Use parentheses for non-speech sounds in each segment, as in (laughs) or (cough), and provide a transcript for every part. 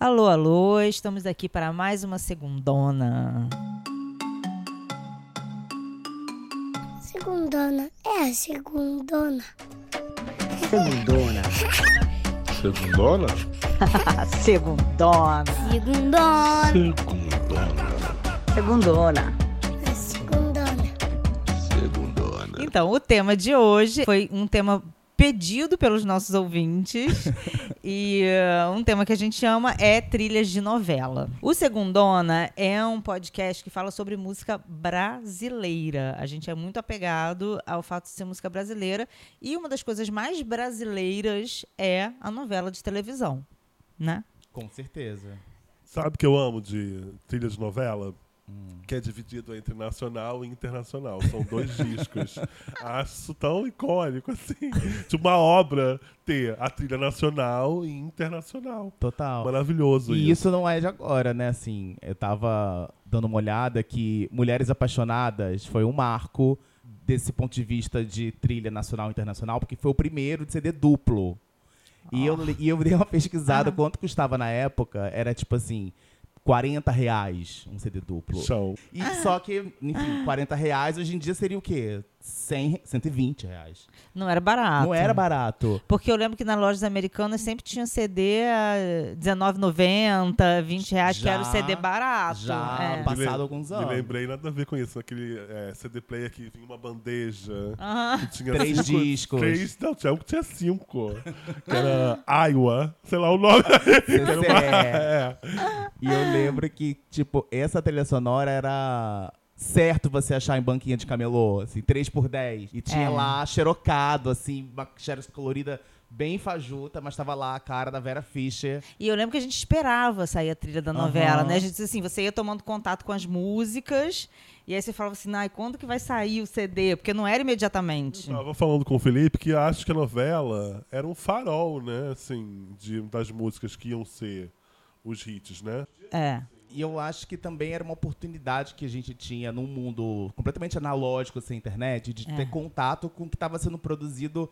Alô, alô, estamos aqui para mais uma segundona. Segundona, é a segundona. Segundona. Segundona? (laughs) segundona. Segundona, Segundona. a segundona. Segundona. Então, o tema de hoje foi um tema pedido pelos nossos ouvintes (laughs) e uh, um tema que a gente ama é trilhas de novela. O Segundona é um podcast que fala sobre música brasileira. A gente é muito apegado ao fato de ser música brasileira e uma das coisas mais brasileiras é a novela de televisão, né? Com certeza. Sabe o que eu amo de trilha de novela? Que é dividido entre nacional e internacional. São dois (laughs) discos. Acho tão icônico, assim. De uma obra ter a trilha nacional e internacional. Total. Maravilhoso E isso. isso não é de agora, né? Assim, eu tava dando uma olhada que Mulheres Apaixonadas foi um marco desse ponto de vista de trilha nacional e internacional, porque foi o primeiro de CD duplo. E, eu, li- e eu dei uma pesquisada, Ah. quanto custava na época, era tipo assim, 40 reais um CD duplo. Chão. E só que, enfim, 40 reais hoje em dia seria o quê? 100, 120 reais. Não era barato. Não era barato. Porque eu lembro que nas lojas americanas sempre tinha CD a R$19,90, 20 reais, que Já- era o CD barato. já é. Passado alguns anos. Me lembrei nada a ver com isso. Aquele é, CD player que vinha uma bandeja. Aham. Que tinha Três cinco, discos. Três, não, tinha um que tinha cinco. Que era Iowa. Sei lá o nome. (laughs) Que era uma- É. (laughs) é. E eu lembro que, tipo, essa trilha sonora era certo você achar em banquinha de camelô, assim, 3 por 10 E tinha É. lá xerocado, assim, uma xerox colorida bem fajuta, mas tava lá a cara da Vera Fischer. E eu lembro que a gente esperava sair a trilha da novela, né? A gente disse assim, você ia tomando contato com as músicas, e aí você falava assim, ai, quando que vai sair o CD? Porque não era imediatamente. Tava falando com o Felipe que acho que a novela era um farol, né? Assim, de, das músicas que iam ser os hits, né? É. E eu acho que também era uma oportunidade que a gente tinha num mundo completamente analógico, sem internet, de É. ter contato com o que estava sendo produzido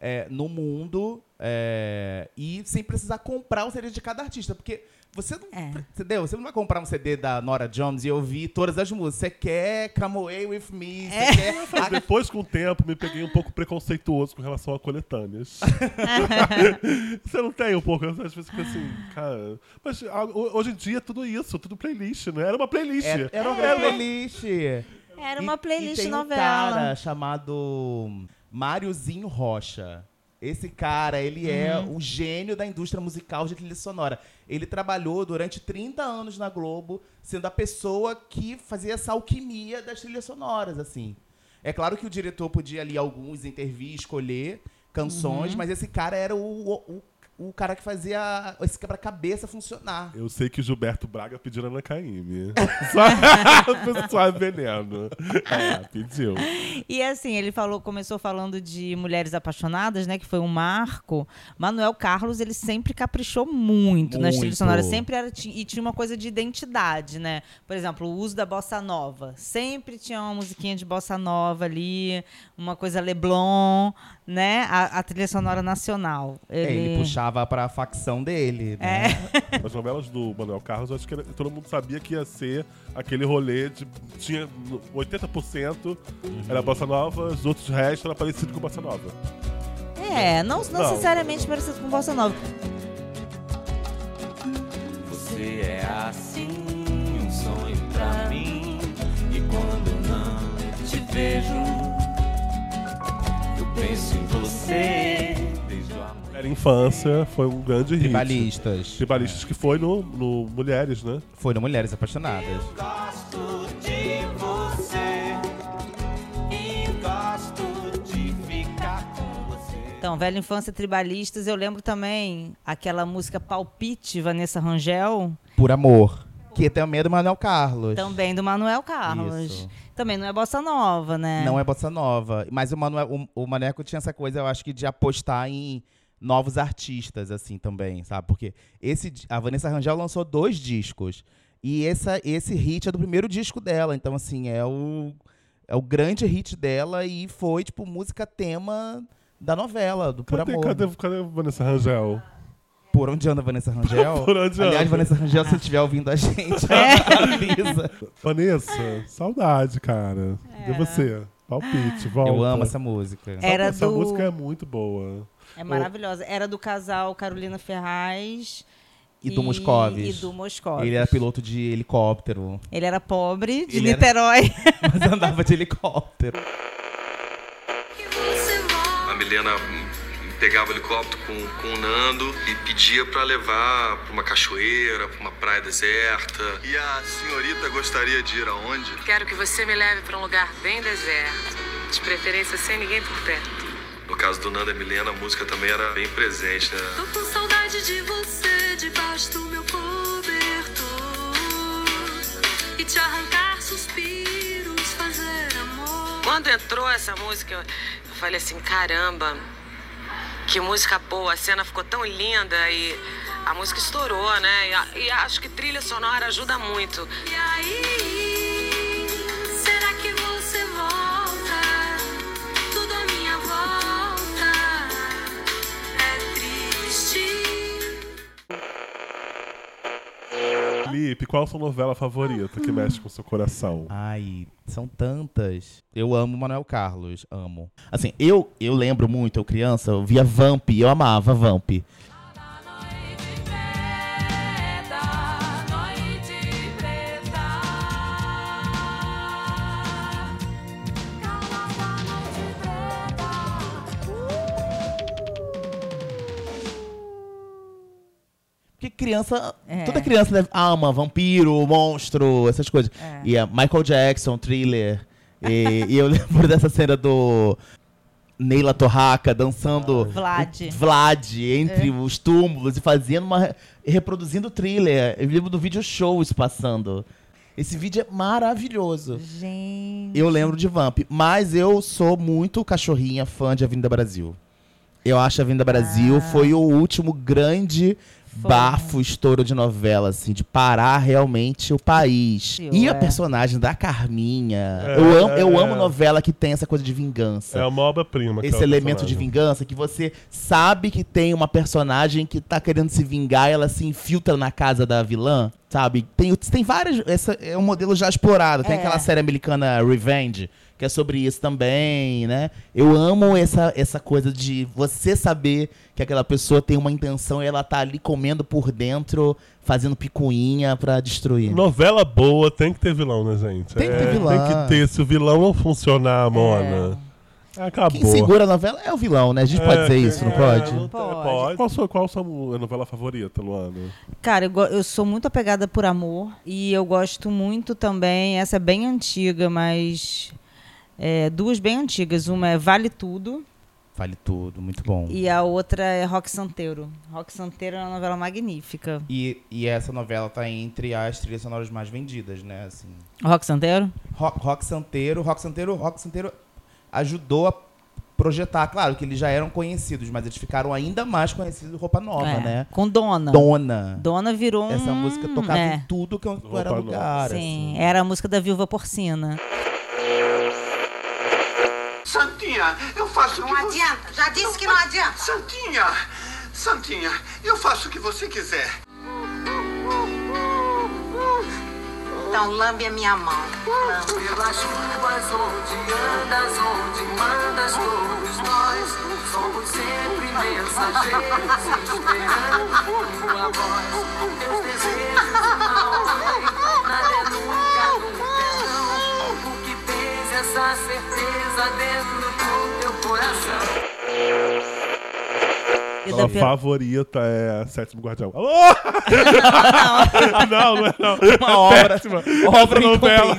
é, no mundo é, e sem precisar comprar o CD de cada artista. Porque você não, É. entendeu? Você não vai comprar um CD da Nora Jones e ouvir todas as músicas. Você quer Come Away With Me, É. você quer... Mas depois, com o tempo, me peguei um pouco preconceituoso com relação a coletâneas. (laughs) Você não tem um pouco? Às vezes fica assim, cara. Mas ho- hoje em dia é tudo isso, tudo playlist, né? Era uma playlist. É, era uma playlist. Era E- uma e playlist tem novela. um cara chamado Máriozinho Rocha. Esse cara, ele é Uhum. o gênio da indústria musical de trilha sonora. Ele trabalhou durante 30 anos na Globo, sendo a pessoa que fazia essa alquimia das trilhas sonoras, assim. É claro que o diretor podia ali alguns intervir, escolher canções, Uhum. mas esse cara era o, o, o cara que fazia esse quebra-cabeça funcionar. Eu sei que Gilberto Braga pediu na Caymmi. (laughs) Só, (laughs) só veneno. É, pediu. E assim, ele falou, começou falando de Mulheres Apaixonadas, né? Que foi um marco. Manuel Carlos, ele sempre caprichou muito, nas Muito. trilhas sonoras. Sempre era. E tinha uma coisa de identidade, né? Por exemplo, o uso da bossa nova. Sempre tinha uma musiquinha de bossa nova ali, uma coisa Leblon, né? A, a trilha sonora nacional. É, Ele puxava pra facção dele. É. Né? (laughs) As novelas do Manuel Carlos, acho que era- todo mundo sabia que ia ser aquele rolê de. Tinha no- 80% era bossa nova, os outros restos era parecido com bossa nova. É, não, não, Não. necessariamente parecido com bossa nova. Você é assim, um sonho pra mim. E quando não te vejo, eu penso em você. Era infância, foi um grande hit. Tribalistas. Tribalistas que foi no, no Mulheres, né? Foi no Mulheres Apaixonadas. Gosto de você e gosto de ficar com você. Então, Velha Infância Tribalistas, eu lembro também aquela música Palpite, Vanessa Rangel, Por Amor. Que também é do Manuel Carlos. também do Manuel Carlos. Isso. Também não é bossa nova, né? Não é bossa nova. Mas o, Manuel, o, o Maneco tinha essa coisa, eu acho que de apostar em novos artistas, assim, também, sabe? Porque esse, a Vanessa Rangel lançou dois discos. E essa, esse hit é do primeiro disco dela. Então, assim, é o, é o grande hit dela e foi, tipo, música tema da novela, do Por Cadê, Amor. cadê, cadê a Vanessa Rangel? Por onde anda a Vanessa Rangel? (laughs) Por onde Aliás, anda? Vanessa Rangel, se você estiver ouvindo a gente, (laughs) É. avisa. Vanessa, saudade, cara. E você? Palpite, volta. Eu amo essa música. Essa- Era essa do- música é muito boa. É maravilhosa. Era do casal Carolina Ferraz E do Moscovis. E do Moscovis. Ele era piloto de helicóptero, Ele era pobre, de Ele era- Niterói. (laughs) mas andava de helicóptero. A Milena pegava o helicóptero com, com o Nando e pedia pra levar pra uma cachoeira, pra uma praia deserta. E a senhorita gostaria de ir aonde? Quero que você me leve para um lugar bem deserto. De preferência sem ninguém por perto. No caso do Nando e Milena, a música também era bem presente, né? Tô com saudade de você debaixo do meu cobertor E te arrancar suspiros, fazer amor Quando entrou essa música, eu falei assim: caramba, que música boa. A cena ficou tão linda e a música estourou, né? E, e acho que trilha sonora ajuda muito. E aí, Felipe, qual a sua novela favorita que mexe com o seu coração? Ai, são tantas. Eu amo Manuel Carlos, amo. Assim, eu, eu lembro muito, eu criança, eu via Vamp, eu amava Vamp. Criança, É. toda criança deve- ama vampiro, monstro, essas coisas. É. E a Michael Jackson, thriller. E, e eu (laughs) lembro dessa cena do Neila Torraca dançando Vlad. o Vlad entre os túmulos e fazendo uma. reproduzindo o thriller. Eu lembro do vídeo show isso passando. Esse vídeo é maravilhoso. Gente. Eu lembro de Vamp, mas eu sou muito cachorrinha fã de Avenida Brasil. Eu acho que Avenida Brasil foi o último grande Foi. bafo, estouro de novela, assim, de parar realmente o país. Eu, E a é. personagem da Carminha. É, eu, amo, eu é. amo novela que tem essa coisa de vingança. É uma obra-prima. Esse aquela elemento de personagem. vingança que você sabe que tem uma personagem que tá querendo se vingar e ela se infiltra na casa da vilã, sabe? Tem, tem várias. Essa é um modelo já explorado. Tem É. aquela série americana Revenge, que é sobre isso também, né? Eu amo essa, essa coisa de você saber que aquela pessoa tem uma intenção e ela tá ali comendo por dentro, fazendo picuinha pra destruir. Novela boa tem que ter vilão, né, gente? Tem que ter É, vilão. Tem que ter. Se o vilão não funcionar, Mona, acabou. Quem segura a novela é o vilão, né? A gente pode É, dizer isso, não é, pode? não tem- Pode. pode. Qual, sua, qual a sua novela favorita, Luana? Cara, eu, eu sou muito apegada por amor. E eu gosto muito também. Essa é bem antiga, mas. É, duas bem antigas. Uma é Vale Tudo Vale tudo, muito bom. e a outra é Rock Santeiro. Rock Santeiro é uma novela magnífica. E, e essa novela tá entre as trilhas sonoras mais vendidas, né? Assim, Rock Santeiro? rock, rock Santeiro, Rock Santeiro, Rock Santeiro ajudou a projetar, claro que eles já eram conhecidos, mas eles ficaram ainda mais conhecidos do Roupa Nova, É, né? Com Dona. Dona. Dona virou um... Essa música tocava é, em tudo que era Nova. lugar. Sim, assim. era a música da Viúva Porcina. Santinha, eu faço o que Não você... adianta, já disse que não adianta. Santinha, Santinha, eu faço o que você quiser. Então lambe a minha mão. Pelas ruas onde andas, onde mandas, todos nós somos sempre mensageiros esperando tua voz. Teus desejos não nada é nunca, nunca não. O que tens essa certeza dentro Pe- favorita é Sétimo Guardião. Alô? (laughs) não, não é não. Uma obra, Péssima. obra Essa novela.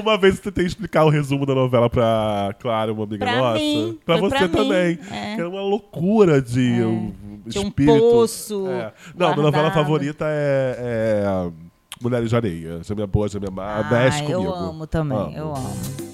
Uma vez eu tentei explicar o resumo da novela pra Clara, uma amiga Pra nossa. mim, Pra foi você pra também. é. Que era uma loucura de um Tinha um espírito. poço É. Não, minha novela favorita é, é Mulheres de Areia. Já minha boa, já minha má. Ah, Mexe eu comigo. amo também, Amo. eu amo.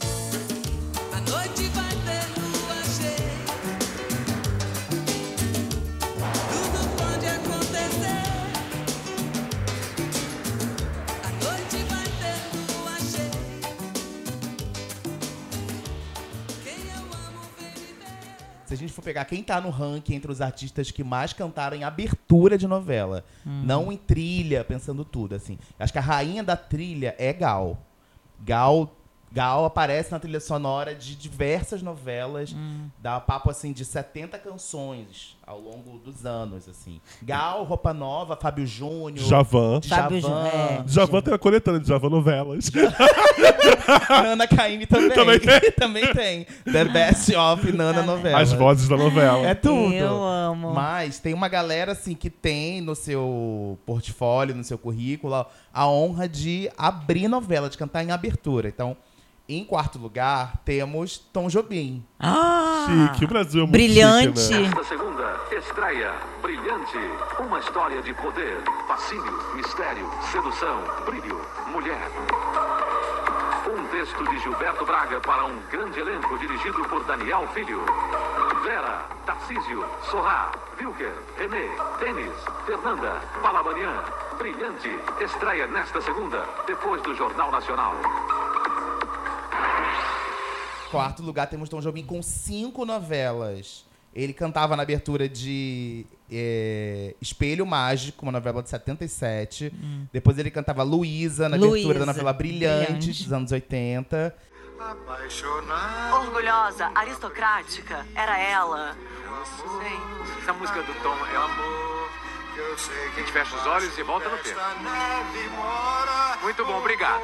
A gente for pegar quem tá no ranking entre os artistas que mais cantaram em abertura de novela, não em trilha, pensando tudo, assim. Acho que a rainha da trilha é Gal. Gal, Gal aparece na trilha sonora de diversas novelas, dá papo assim de 70 canções ao longo dos anos, assim. Gal, Roupa Nova, Fábio Júnior, Javan. Fábio Júnior, é. Javan tem a coletânea de Javan Novelas. (laughs) Nana Caymmi também. Também tem. (laughs) Também tem. The Best of Nana Novela. As vozes da novela. É tudo. Eu amo. Mas tem uma galera assim que tem no seu portfólio, no seu currículo, a honra de abrir novela, de cantar em abertura. Então, em quarto lugar, temos Tom Jobim. Ah, Chique, o Brasil é muito brilhante. chique, né? Esta segunda estreia brilhante. Uma história de poder, fascínio, mistério, sedução, brilho, mulher. Um texto de Gilberto Braga para um grande elenco dirigido por Daniel Filho. Vera, Tarcísio, Sorrá, Wilker, Renê, Denis, Fernanda, Palabanian. Brilhante. Estreia nesta segunda, depois do Jornal Nacional. Quarto lugar, temos Tom Jobim com cinco novelas. Ele cantava na abertura de é, Espelho Mágico, uma novela de 77. Depois ele cantava Luísa na abertura da novela Brilhante, Brilhante. dos anos 80. Orgulhosa, aristocrática, era ela. Sei. Essa música do Tom é amor. A gente fecha os olhos e volta no tempo. Muito bom, obrigado.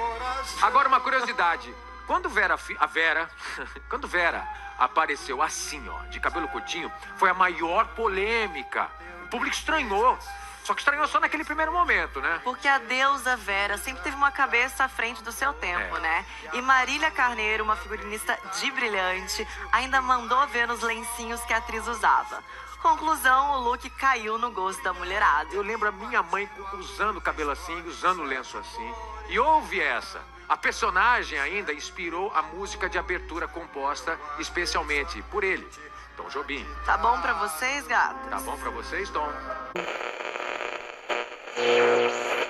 Agora uma curiosidade. Quando Vera, a Vera, (laughs) quando Vera apareceu assim, ó, de cabelo curtinho, foi a maior polêmica. O público estranhou. Só que estranhou só naquele primeiro momento, né? Porque a deusa Vera sempre teve uma cabeça à frente do seu tempo, É. né? E Marília Carneiro, uma figurinista de brilhante, ainda mandou ver nos lencinhos que a atriz usava. Conclusão, o look caiu no gosto da mulherada. Eu lembro a minha mãe usando o cabelo assim, usando o lenço assim. E houve essa. A personagem ainda inspirou a música de abertura composta especialmente por ele, Tom Jobim. Tá bom pra vocês, gatas? Tá bom pra vocês, Tom?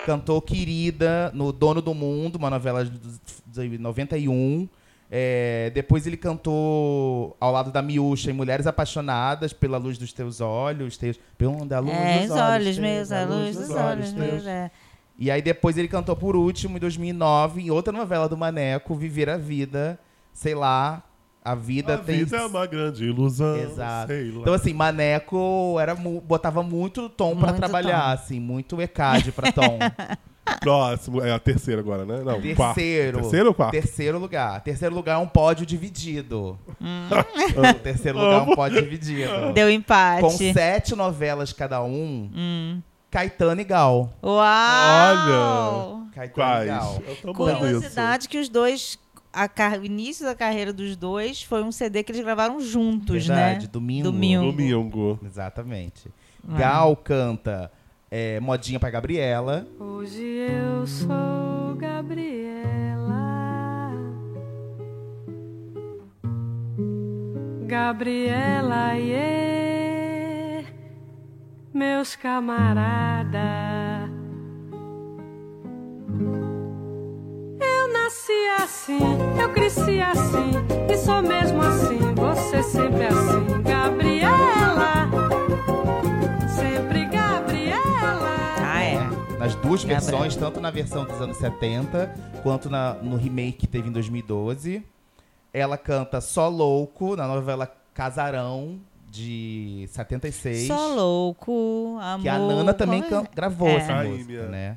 Cantou Querida no Dono do Mundo, uma novela de de 91. É, depois ele cantou ao lado da Miúcha em Mulheres Apaixonadas pela luz dos teus olhos, teus, pela onde a luz É, dos os olhos teus, meus, a luz dos olhos meus. teus. é. E aí depois ele cantou por último, em 2009, em outra novela do Maneco, Viver a Vida, sei lá, a vida A tem... vida é uma grande ilusão. Exato. sei lá. Então, assim, Maneco era mu- botava muito tom pra Muito trabalhar, tom. assim, muito ECAD pra tom. (laughs) Próximo, é a terceira agora, né? Não, quarto. Terceiro. Terceiro ou quarto? Terceiro lugar. Terceiro lugar é um pódio dividido. Hum. (laughs) terceiro lugar é um pódio dividido. Deu empate. Com sete novelas cada um, Hum. Caetano e Gal. Uau! Olha! Caetano e Gal. Eu tô amando isso. Curiosidade que os dois. A car- o início da carreira dos dois foi um CD que eles gravaram juntos, Verdade, né? domingo. Domingo. Domingo. Exatamente. Ah. Gal canta é, Modinha pra Gabriela. Hoje eu sou Gabriela. Gabriela, e meus camaradas. Eu nasci assim, eu cresci assim, e sou mesmo assim, você sempre assim, Gabriela. Sempre Gabriela. Ah, é. Nas duas Gabriela. versões, tanto na versão dos anos 70 quanto na- no remake que teve em 2012. Ela canta Só Louco na novela Casarão de 76. Só louco, amor. Que a Nana também é? can- gravou É. essa música, né?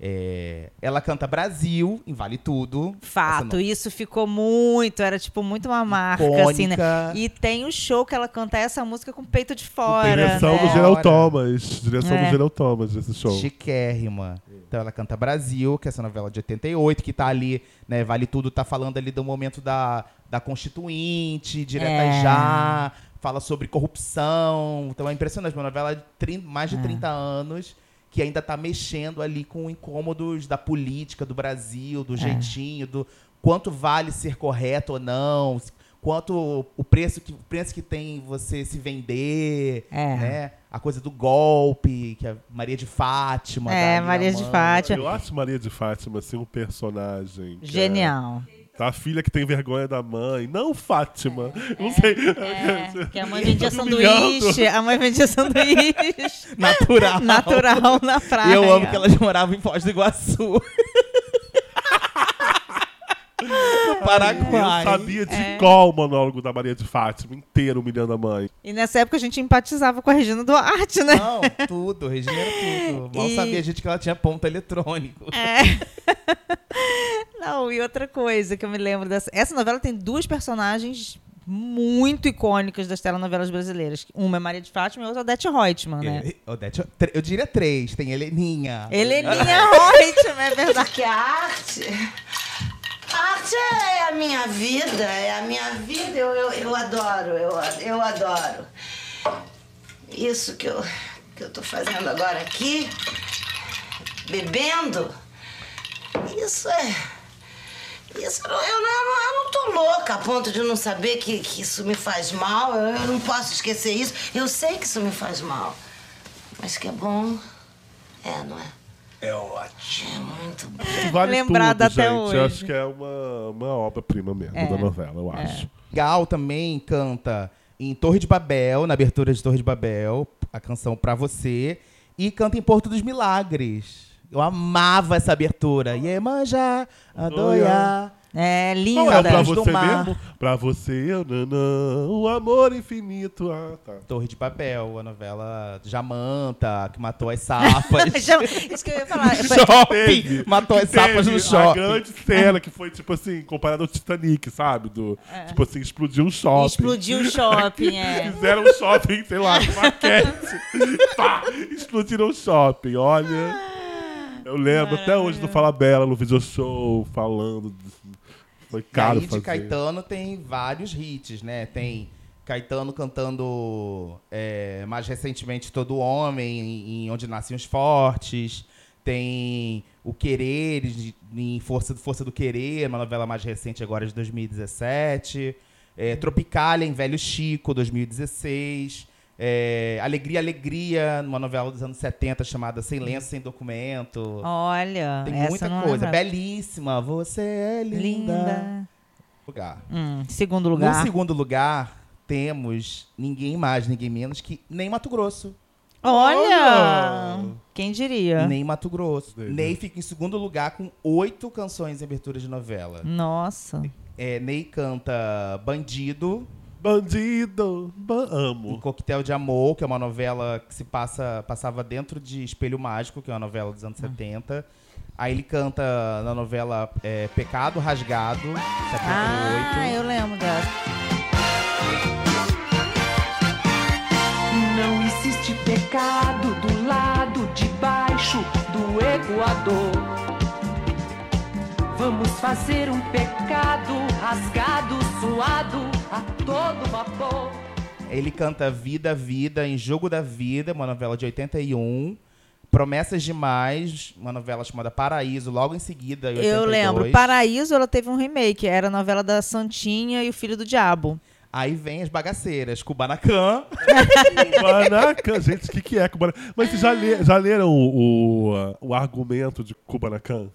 É, ela canta Brasil, em Vale Tudo. Fato, isso ficou muito, era tipo muito uma marca, Icônica. assim, né? E tem o show que ela canta essa música com o peito de fora. Direção né? do Gerald Hora. Thomas. Direção É. do Gerald Thomas desse show. Chiquérrima. Então ela canta Brasil, que é essa novela de 88, que tá ali, né? Vale Tudo tá falando ali do momento da, da Constituinte, Direta É. Já, fala sobre corrupção. Então é impressionante, uma novela de mais de É. 30 anos que ainda tá mexendo ali com incômodos da política do Brasil, É. do jeitinho, do quanto vale ser correto ou não, quanto o preço que, o preço que tem você se vender, É. né? A coisa do golpe, que é Maria de Fátima. É, da Maria de. Fátima. Eu acho Maria de Fátima assim um personagem. é- Genial. Tá? A filha que tem vergonha da mãe. Não, Fátima. Não sei. É, que a mãe vendia Tá sanduíche. A mãe vendia sanduíche. Natural. Natural na praia. E eu amo que elas moravam em Foz do Iguaçu. Paraguai. Eu sabia de É. qual o monólogo da Maria de Fátima inteiro humilhando a mãe. E nessa época a gente empatizava com a Regina Duarte, né? Não, tudo. Regina era tudo. Mal E- sabia a gente que ela tinha ponto eletrônico. É. Não, e outra coisa que eu me lembro dessa. Essa novela tem duas personagens muito icônicas das telenovelas brasileiras. Uma é Maria de Fátima e a outra é Odete Reutemann, né? Ele- Odete, eu diria três. Tem Heleninha. Heleninha (laughs) Reutemann, é verdade. Que a arte. Arte é a minha vida, é a minha vida, eu, eu, eu adoro, eu, eu adoro. Isso que eu, que eu tô fazendo agora aqui, bebendo, isso é. Isso, eu, não, eu, não, eu não tô louca a ponto de não saber que, que isso me faz mal, eu, eu não posso esquecer isso. Eu sei que isso me faz mal, mas que é bom, é, não é? É ótimo. É muito bom. Vale Lembrada tudo, até gente. hoje. Eu acho que é uma, uma obra-prima mesmo É, da novela, eu acho. Gal também canta em Torre de Babel, na abertura de Torre de Babel, a canção Pra Você. E canta em Porto dos Milagres. Eu amava essa abertura. Iemanjá, Adoiá. É linda. Qual é pra você mesmo? Pra você, nanã, o amor infinito. Ah, tá. Torre de Babel, a novela Jamanta, que matou as sapas. (laughs) Já- Isso que eu ia falar. (laughs) Shopping! Matou as sapas no A shopping. grande cena que foi, tipo assim, comparada ao Titanic, sabe? Do, Tipo assim, explodiu um shopping. Explodiu o shopping, (laughs) é. Fizeram um shopping, sei lá, com maquete. Pá, explodiram o shopping, olha. Eu lembro até hoje do Fala Bela no video show, falando. Foi E caro aí de fazer. Caetano tem vários hits, né? Tem Caetano cantando é, mais recentemente Todo Homem, em, em Onde Nascem os Fortes. Tem O Querer, em Força, Força do Querer, uma novela mais recente agora de 2017. É, Tropicália, em Velho Chico, 2016. É, Alegria, Alegria, numa novela dos anos 70 chamada Sem Lenço, Sem Documento. Olha, Tem muita não coisa. Belíssima. Você é linda. Linda. Lugar. Hum, segundo lugar. No segundo lugar, temos ninguém mais, ninguém menos que nem Mato Grosso. Olha! Quem diria? Nem Mato Grosso. Ney fica em segundo lugar com oito canções em abertura de novela. Nossa. É, Ney canta Bandido. Bandido, ba- amo. Um Coquetel de Amor, que é uma novela que se passa, passava dentro de Espelho Mágico, que é uma novela dos anos 70. Aí ele canta na novela é, Pecado Rasgado, 78. Ah, eu lembro dessa. Não existe pecado do lado de baixo do Equador. Vamos fazer um pecado rasgado, suado a todo vapor. Ele canta Vida, Vida em Jogo da Vida, uma novela de 81. Promessas Demais, uma novela chamada Paraíso, logo em seguida, em 82. Eu lembro. Paraíso, ela teve um remake. Era a novela da Santinha e o Filho do Diabo. Aí vem as bagaceiras, Kubanacan. (laughs) Kubanacan, gente, o que, que é Kubanacan? Mas vocês já, le- já leram o, o, o argumento de Kubanacan?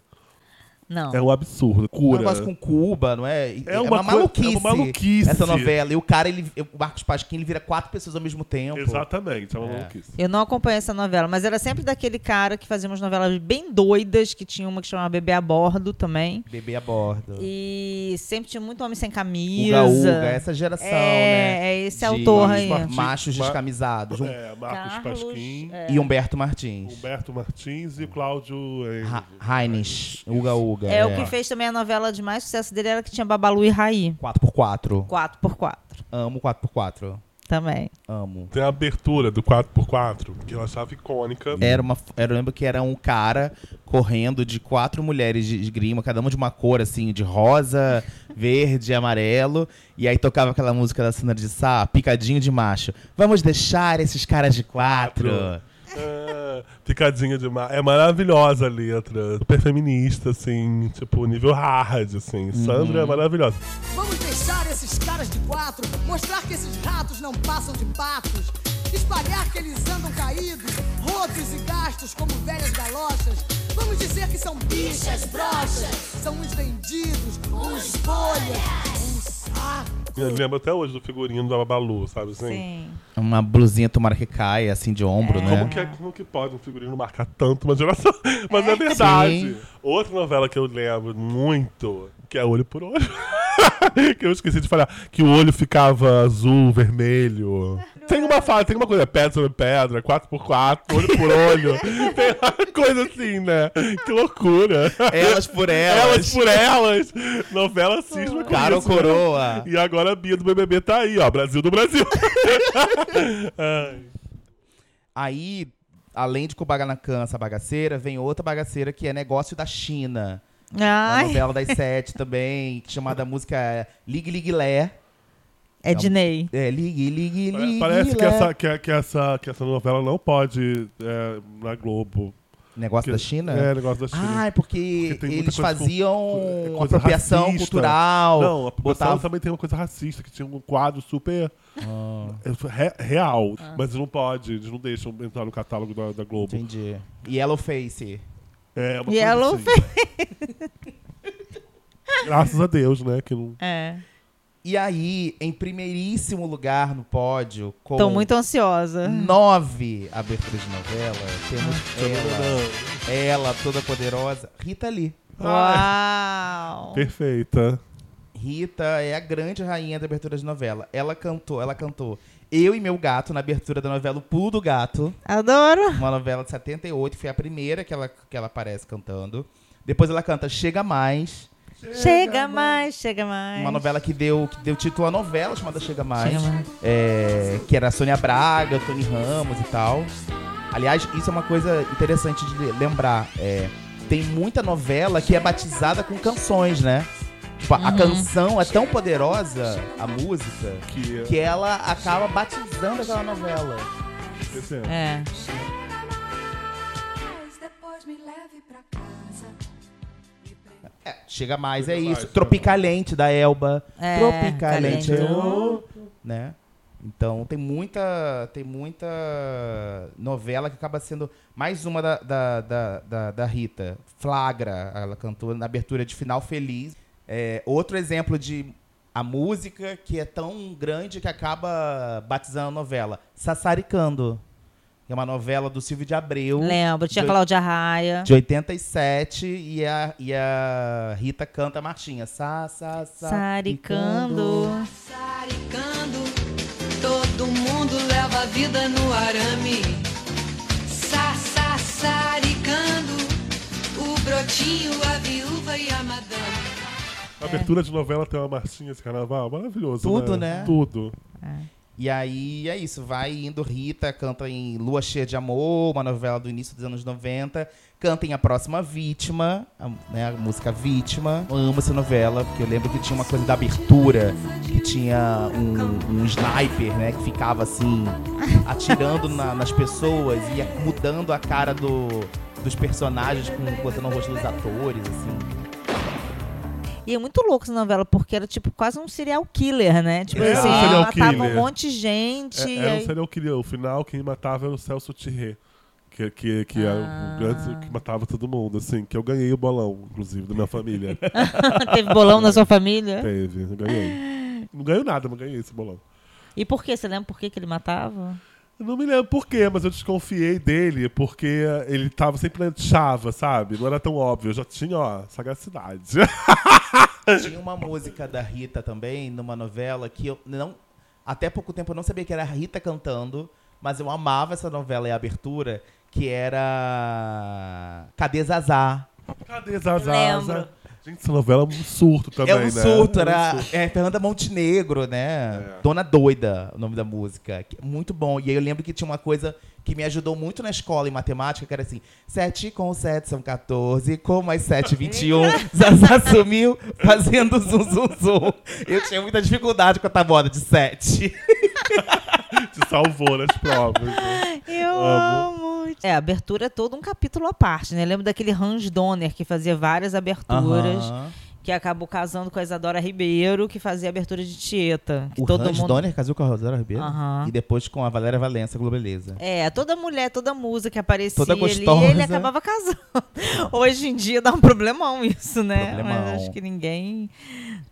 Não. É um absurdo. Um Cura. negócio com Cuba, não é? É uma coi- maluquice. é uma maluquice. Essa novela. E o cara, ele, o Marcos Pasquim, ele vira quatro pessoas ao mesmo tempo. Exatamente, é uma maluquice. Eu não acompanho essa novela, mas era sempre daquele cara que fazia umas novelas bem doidas, que tinha uma que chamava Bebê a Bordo também. Bebê a bordo. E sempre tinha muito homem sem camisa. Uga Uga, essa geração, é, né? É esse De autor aí. Machos Ma- descamisados. Um- É, Marcos Carlos, Pasquim, E Humberto Martins. Humberto Martins e Cláudio Ha- Heinz. Uga Uga. É, o que fez também a novela de mais sucesso dele era que tinha Babalu e Raí. 4x4. 4x4 Amo 4x4. também. Amo. Tem a abertura do 4x4, que eu achava icônica. Era uma, era, eu lembro que era um cara correndo de quatro mulheres de esgrima, cada uma de uma cor, assim, de rosa, (laughs) verde e amarelo. E aí tocava aquela música da Sandra de Sá, Picadinho de Macho. Vamos deixar esses caras de quatro. É, picadinha demais. É maravilhosa a letra. Super feminista, assim, tipo, nível hard, assim. Sandra é maravilhosa. Vamos deixar esses caras de quatro, mostrar que esses ratos não passam de patos, espalhar que eles andam caídos, rotos e gastos como velhas galochas. Vamos dizer que são bichas brochas, são uns vendidos, uns bolhas, uns. Eu lembro até hoje do figurino da Babalu, sabe assim? Sim. Uma blusinha tomara que caia, assim, de ombro, né? Como que, é, como que pode um figurino marcar tanto uma geração? (laughs) Mas é, verdade. Sim. Outra novela que eu lembro muito, que é Olho por Olho. (laughs) que eu esqueci de falar. Que o olho ficava azul, vermelho. Tem uma fala, tem uma coisa, pedra sobre pedra, 4x4, olho por olho. (laughs) tem uma coisa assim, né? Que loucura. Elas por elas. Elas por elas. Novela cisma com Cara ou isso, né? coroa. E agora a Bia do BBB tá aí, ó. Brasil do Brasil. (laughs) Aí, além de Kubanacan, essa bagaceira, vem outra bagaceira que é Negócio da China. Uma Ai. novela das sete também, chamada música Ligue Ligue Lé. Ednei. É, Ligue Ligue Ligue Parece que essa, que, que essa, que essa novela não pode é, na Globo. Negócio Que- da China? É, negócio da China. Ah, é porque, muita eles coisa com- faziam com- coisa apropriação racista. cultural. Não, a apropriação botavam- também tem uma coisa racista, que tinha um quadro super Ah. é, re- real. Mas não pode, eles não deixam entrar no catálogo da, da Globo. Entendi. Yellow Face. É, uma coisa Yellow assim. Graças a Deus, né? Que não... É. E aí, em primeiríssimo lugar no pódio, com Tô muito ansiosa. nove aberturas de novela, Ah. temos ela, ela toda poderosa, Rita Lee. Uau! Perfeita. Rita é a grande rainha da abertura de novela. Ela cantou, ela cantou Eu e Meu Gato na abertura da novela O Pulo do Gato. Adoro. Uma novela de 78, foi a primeira que ela, que ela aparece cantando. Depois ela canta Chega Mais, Chega mais, chega mais. uma novela que deu, que deu título à novela chamada Chega Mais. Chega Mais. É, que era a Sônia Braga, Tony Ramos e tal. Aliás, isso é uma coisa interessante de lembrar. É, tem muita novela que é batizada com canções, né? Tipo, a Uhum. canção é tão poderosa, a música, Que, que ela acaba batizando aquela novela. É. Depois me leve pra casa. É, chega mais, é Chega isso. mais, Tropicalente da Elba. É, Tropicalente. Calente. oh, né? Então tem muita, tem muita novela que acaba sendo mais uma da, da, da, da, da Rita. Flagra, ela cantou na abertura de Final Feliz. É, outro exemplo de a música que é tão grande que acaba batizando a novela. Sassaricando. É uma novela do Silvio de Abreu. Lembro, tinha de- Cláudia Raia. de 87 e a, e a Rita canta a marchinha. Sa, sa, sa, Saricando. Saricando, todo mundo leva a vida no arame. Sa, sa, saricando, o brotinho, a viúva e a madame. A abertura de novela tem uma marchinha esse carnaval, maravilhoso. Tudo, né? Tudo. E aí é isso, vai indo Rita, canta em Lua Cheia de Amor, uma novela do início dos anos 90, canta em A Próxima Vítima, a, né, a música Vítima. Eu amo essa novela, porque eu lembro que tinha uma coisa da abertura, que tinha um, um sniper, né, que ficava assim, atirando na- nas pessoas, e ia mudando a cara do, dos personagens, com, botando o rosto dos atores, assim. E é muito louco essa novela, porque era tipo quase um serial killer, né? Tipo Era assim, um serial matava killer. um monte de gente. É, era um aí- serial killer. O final, quem matava era o Celso Thierry. Que, que, que é Ah. o grande que matava todo mundo, assim. Que eu ganhei o bolão, inclusive, da minha família. (laughs) Teve bolão na sua família? Teve, eu ganhei. Não ganhei nada, mas ganhei esse bolão. E por quê? Você lembra por que que ele matava? Eu não me lembro por quê, mas eu desconfiei dele porque ele tava sempre na chava, sabe? Não era tão óbvio. Eu já tinha, ó, sagacidade. (laughs) Tinha uma música da Rita também, numa novela, que eu não. Até pouco tempo eu não sabia que era a Rita cantando, mas eu amava essa novela e a abertura, que era. Cadê Zazá? Cadê Zazaza? Lembro. Gente, essa novela é um surto também, é um né? surto, É um era surto. é, Fernanda Montenegro, né? É. Dona Doida, o nome da música. é Muito bom. E aí eu lembro que tinha uma coisa que me ajudou muito na escola em matemática, que era assim: 7 com 7 são 14, com mais 7, 21. Zazá sumiu fazendo zum, zum, zum. Eu tinha muita dificuldade com a tabuada de 7. Te salvou nas provas. né? Eu Amo. amo. É, a abertura é todo um capítulo à parte, né? Eu lembro daquele Hans Donner que fazia várias aberturas. Aham. Que acabou casando com a Isadora Ribeiro, que fazia abertura de Tieta. Que O todo Hans mundo... Donner casou com a Rosário Ribeiro Aham. e depois com a Valéria Valença, Globeleza. É, toda mulher, toda musa que aparecia Toda ali, gostosa. ele acabava casando. (laughs) Hoje em dia dá um problemão isso, né? Problemão. Mas acho que ninguém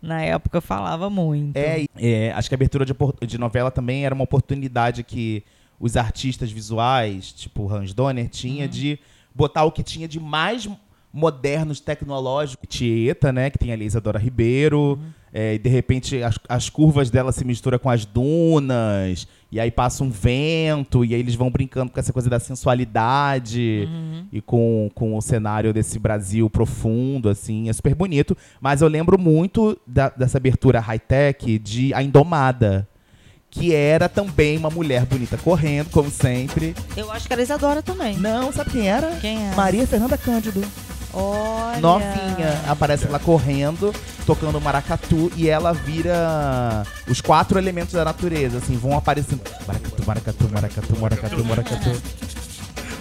na época falava muito. É, é, acho que a abertura de, de novela também era uma oportunidade que os artistas visuais, tipo Hans Donner, tinha de botar o que tinha de mais modernos tecnológico. Tieta, né, que tem ali a Isadora Ribeiro, é, e de repente as, as curvas dela se misturam com as dunas, e aí passa um vento, e aí eles vão brincando com essa coisa da sensualidade e com, com o cenário desse Brasil profundo, assim, é super bonito. Mas eu lembro muito da- dessa abertura high-tech de A Indomada, que era também uma mulher bonita correndo, como sempre. Eu acho que era Isadora também. Não, sabe quem era? Quem era? Maria Fernanda Cândido. Olha. Novinha. Aparece lá correndo, tocando maracatu, e ela vira os quatro elementos da natureza, assim, vão aparecendo. Maracatu, maracatu, maracatu, maracatu, maracatu.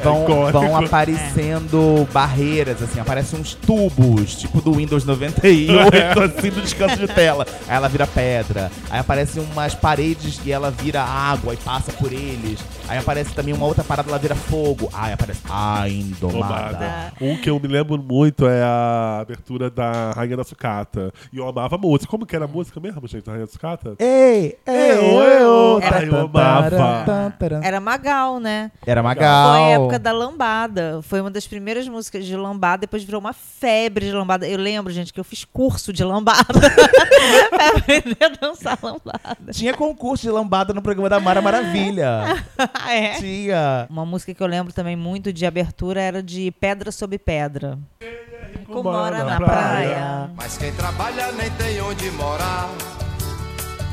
Vão, icônico. vão aparecendo barreiras, assim, aparecem uns tubos, tipo do Windows 98, (laughs) assim, do descanso de tela. Aí ela vira pedra. Aí aparecem umas paredes e ela vira água e passa por eles. Aí aparece também uma outra parada, ela vira fogo. Aí aparece a Indomada. Um que eu me lembro muito é a abertura da Rainha da Sucata. E eu amava a música. Como que era a música mesmo, gente, da Rainha da Sucata? Ei, ei, Eu, ei, eu, tá, ai, eu amava. Era Magal, né? Era Magal. Foi a época da lambada. Foi uma das primeiras músicas de lambada, depois virou uma febre de lambada. Eu lembro, gente, que eu fiz curso de lambada. (laughs) pra aprender a dançar lambada. Tinha concurso de lambada no programa da Mara Maravilha. (laughs) é? Tinha. Uma música que eu lembro também muito de abertura era de Pedra sobre Pedra. Rico mora na praia. Mas quem trabalha nem tem onde morar.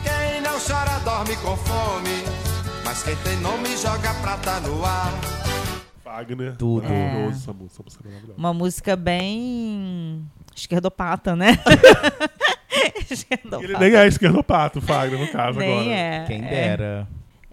Quem não chora dorme com fome. Mas quem tem nome joga prata no ar. Wagner. Tudo. Maravilhoso essa música. Essa música é. Uma música bem esquerdopata, né? (laughs) esquerdopata. Ele nem é esquerdopato, o Fagner, no caso Nem agora. é. Quem é.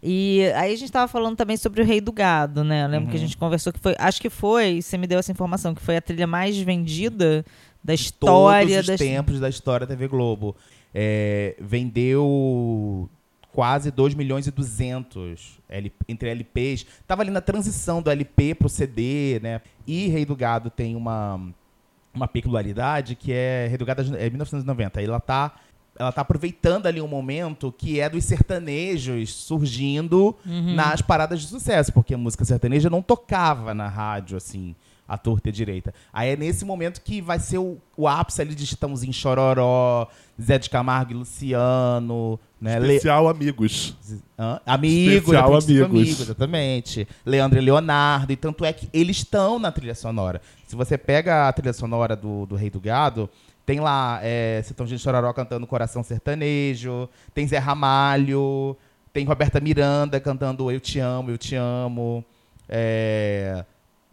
E aí a gente tava falando também sobre o Rei do Gado, né? Eu lembro que a Uhum. gente conversou que foi, acho que foi, você me deu essa informação, que foi a trilha mais vendida da história Todos os das tempos da história da TV Globo. É, vendeu quase 2 milhões e 200 L- entre LPs. Tava ali na transição do LP pro CD, né? E Rei do Gado tem uma, uma peculiaridade que é Rei do Gado é 1990. Ela tá ela tá aproveitando ali um momento que é dos sertanejos surgindo Uhum. nas paradas de sucesso, porque a música sertaneja não tocava na rádio, assim, à torta e à direita. Aí é nesse momento que vai ser o, o ápice ali de Chitãozinho Chororó, Zé de Camargo e Luciano, né? Le- Especial Amigos. Hã? Amigos, Especial a princípio, Amigos. exatamente. Leandro e Leonardo, e tanto é que eles estão na trilha sonora. Se você pega a trilha sonora do, do Rei do Gado, tem lá é, Chitãozinho Chororó cantando Coração Sertanejo, tem Zé Ramalho, tem Roberta Miranda cantando Eu Te Amo, Eu Te Amo, é,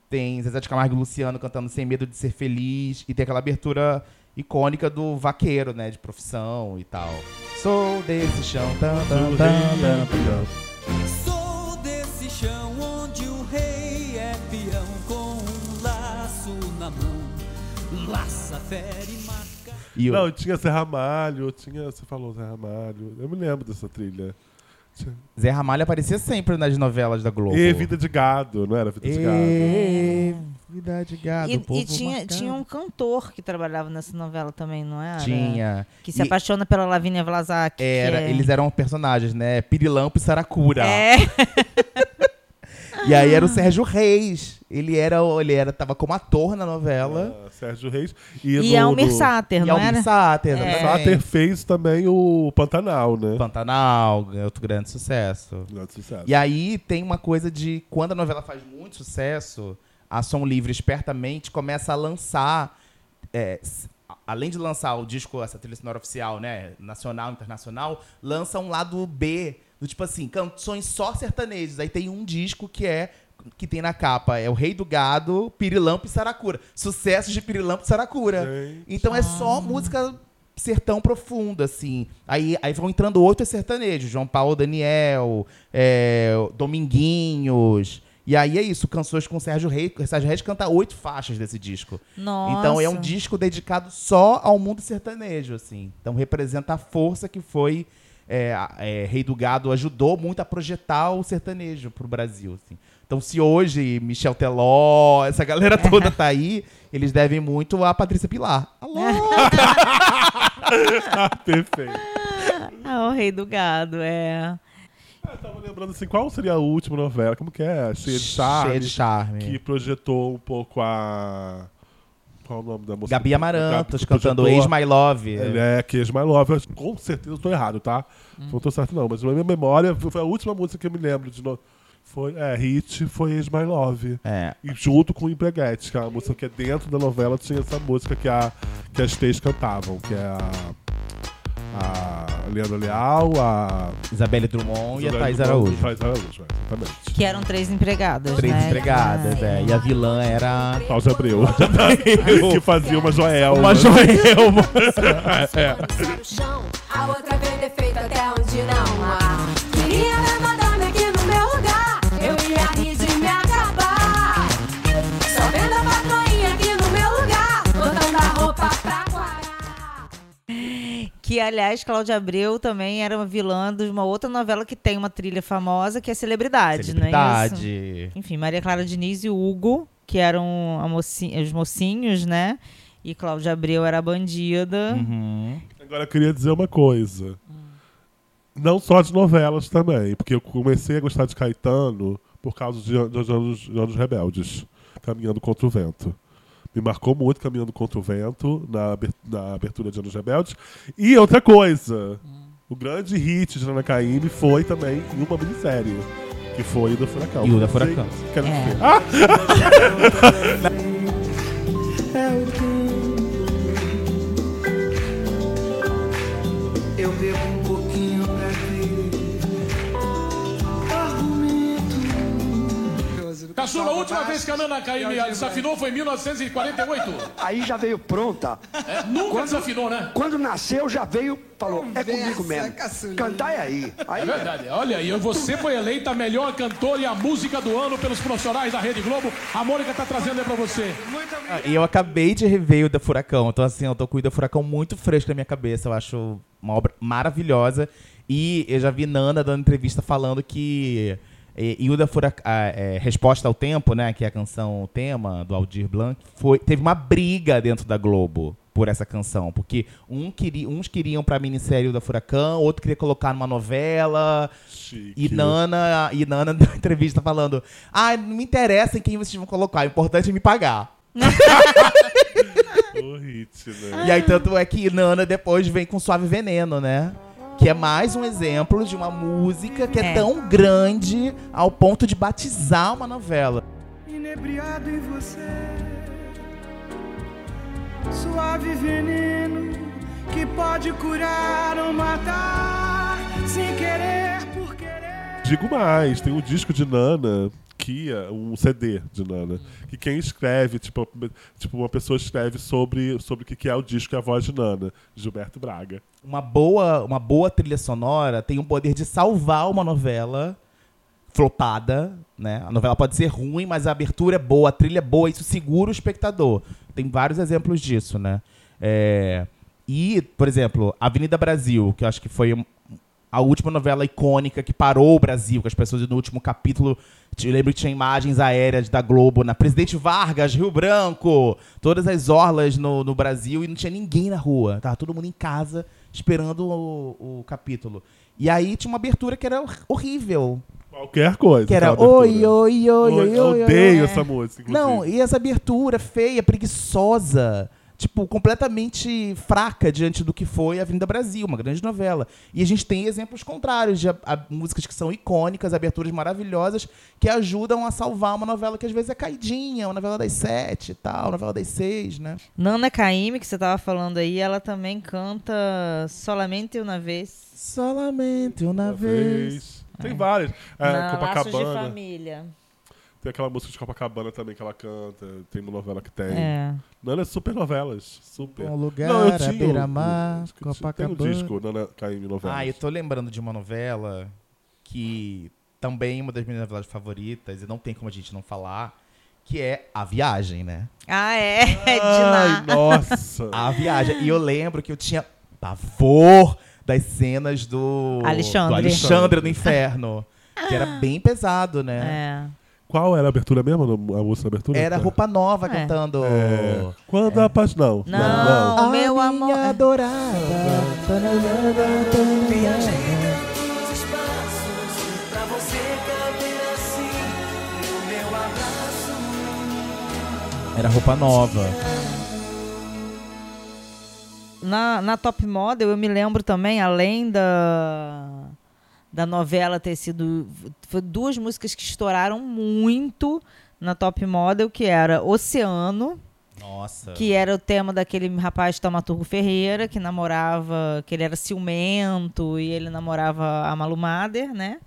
tem Zezé de Camargo e Luciano cantando Sem Medo de Ser Feliz, e tem aquela abertura icônica do vaqueiro, né, de profissão e tal. Sou desse chão, tan, tan, tan, tan, tan. Sou desse chão onde o rei é peão com um laço na mão. Laça, fere. E Não, tinha Zé Ramalho, tinha. Você falou Zé Ramalho. Eu me lembro dessa trilha. Tinha- Zé Ramalho aparecia sempre nas novelas da Globo. E Vida de Gado, não era Vida de Gado? E... Vida de gado, E, e tinha, marcado. tinha um cantor que trabalhava nessa novela também, não era? Tinha. Que se E- apaixona pela Lavínia Vlasak. Era, é- Eles eram personagens, né? Pirilampo e Saracura. É. (laughs) E aí era o Sérgio Reis. Ele era, ele era, tava como ator na novela. Ah, Sérgio Reis. E, E Almir no- Sater, não Almir era? Sater, É. Sater fez também o Pantanal, né? Pantanal, outro grande sucesso. Grande sucesso. E aí tem uma coisa de quando a novela faz muito sucesso, a Som Livre espertamente começa a lançar, é, além de lançar o disco, essa trilha sonora oficial, né, nacional, internacional, lança um lado B, do tipo assim, canções só sertanejos. Aí tem um disco que é que tem na capa é o Rei do Gado, Pirilampo e Saracura. Sucessos de Pirilampo e Saracura. Então é só música sertão profundo, assim. Aí, aí vão entrando outros sertanejos, João Paulo Daniel, é, Dominguinhos. E aí é isso, canções com Sérgio Reis. Sérgio Reis canta oito faixas desse disco. Nossa. Então é um disco dedicado só ao mundo sertanejo, assim. Então representa a força que foi. É, é, Rei do Gado ajudou muito a projetar o sertanejo pro Brasil, assim. Então se hoje Michel Teló, essa galera (laughs) toda tá aí, eles devem muito a Patrícia Pilar. Alô! (laughs) Perfeito. Ah, o rei do gado, é. Eu tava lembrando assim, qual seria a última novela? Como que é? Cheia de Charme. Cheia de Charme. Que projetou um pouco a... Qual o nome da música? Gabi Amarantos cantando Ex My Love. É, que Ex My Love. Eu, Com certeza eu tô errado, tá? Não tô certo não, mas na minha memória foi a última música que eu me lembro de novo. Foi, é, hit foi Ex My Love. É. E junto com o Empreguete, que é uma música que é dentro da novela, tinha essa música que, a, que as três cantavam, que é a, a Leandro Leal, a Isabelle Drummond e a Isabelle Thais Araújo. Thais Araújo, é, exatamente. Que eram três empregadas. Três né? empregadas, é. E a vilã era. Cláudia Abreu. (laughs) que fazia uma Joelma. Uma Joelma. é. (laughs) no chão, a outra vem defeito até onde não há. Que, aliás, Cláudia Abreu também era uma vilã de uma outra novela que tem uma trilha famosa, que é Celebridade, não é Celebridade. isso? Enfim, Maria Clara Diniz e Hugo, que eram a moci- os mocinhos, né? E Cláudia Abreu era a bandida. Uhum. Agora eu queria dizer uma coisa. Não só de novelas também, porque eu comecei a gostar de Caetano por causa de, dos anos, de Anos Rebeldes, Caminhando contra o Vento. Me marcou muito Caminhando contra o Vento na, aber- na abertura de Anos Rebeldes. E outra coisa, o grande hit de Ana Caymmi foi também em uma minissérie, que foi o da Furacão. E o da Furacão. Quero É. dizer. Ah! (laughs) (laughs) Caçula, a última vez que a Nana Caymmi desafinou foi em 1948. Aí já veio pronta. É, nunca desafinou, né? Quando nasceu, já veio, falou, é comigo mesmo. Cantar é aí. aí É verdade. Olha aí, você foi eleita a melhor cantora e a música do ano pelos profissionais da Rede Globo. A Mônica tá trazendo aí pra você. Ah, E eu acabei de rever o da Furacão. Então, assim, eu tô com o da Furacão muito fresco na minha cabeça. Eu acho uma obra maravilhosa. E eu já vi Nana dando entrevista falando que. E, o da Furacão. Resposta ao Tempo, né? Que é a canção tema do Aldir Blanc. Foi, teve uma briga dentro da Globo por essa canção. Porque um queria, uns queriam pra minissérie o da Furacão, outro queria colocar numa novela. E Nana, e Nana (laughs) deu entrevista falando: Ah, não me interessa em quem vocês vão colocar, o importante é me pagar. (laughs) O hit, né? E aí, tanto é que Nana depois vem com Suave Veneno, né? Que é mais um exemplo de uma música que é, É. tão grande ao ponto de batizar uma novela. Inebriado em você, suave veneno que pode curar ou matar sem querer por querer. Digo mais, tem um disco de Nana, é um CD de Nana, que quem escreve, tipo, tipo uma pessoa escreve sobre, sobre o que é o disco, é a voz de Nana, Gilberto Braga. Uma boa, uma boa trilha sonora tem o poder de salvar uma novela flopada, né? A novela pode ser ruim, mas a abertura é boa, a trilha é boa, isso segura o espectador. Tem vários exemplos disso, né? É, E, por exemplo, Avenida Brasil, que eu acho que foi a última novela icônica que parou o Brasil, que as pessoas no último capítulo. Eu lembro que tinha imagens aéreas da Globo na Presidente Vargas, Rio Branco, todas as orlas no, no Brasil e não tinha ninguém na rua. Tava todo mundo em casa esperando o, o capítulo. E aí tinha uma abertura que era hor- horrível. Qualquer coisa. Que era oi, oi, oi, oi, oi, Eu odeio essa música. Não, e essa abertura feia, preguiçosa. Tipo, completamente fraca diante do que foi a Avenida Brasil, uma grande novela. E a gente tem exemplos contrários de a- a- músicas que são icônicas, aberturas maravilhosas, que ajudam a salvar uma novela que às vezes é caidinha, uma novela das sete e tal, uma novela das seis, né? Nana Caymmi, que você tava falando aí, ela também canta Solamente Uma Vez. Solamente uma vez. Tem várias. É, Na Laços de Copacabana. Família. Tem aquela música de Copacabana também que ela canta. Tem uma novela que tem. É. Nana é super novelas. Super. Bom lugar, Não, eu tinha. beira-mar, Tem um Copacabana. disco, Nana Caymmi novelas. Ah, eu tô lembrando de uma novela que também uma das minhas novelas favoritas, e não tem como a gente não falar, que é A Viagem, né? Ah, é. (laughs) de na... nossa. A Viagem. E eu lembro que eu tinha pavor das cenas do Alexandre. do Alexandre no Inferno. Que era bem pesado, né? É. Qual era a abertura mesmo? A música da abertura? Era Roupa Nova É. cantando. É. Quando a paz. Não. Não, A meu minha amor. adorada. Os espaços pra você caber assim no meu abraço. Era Roupa Nova. Na, na Top Model, eu me lembro também, além da, da novela ter sido. Foi duas músicas que estouraram muito na Top Model, que era Oceano, Nossa. que era o tema daquele rapaz Taumaturgo Ferreira, que namorava, que ele era ciumento e ele namorava a Malu Mader, né?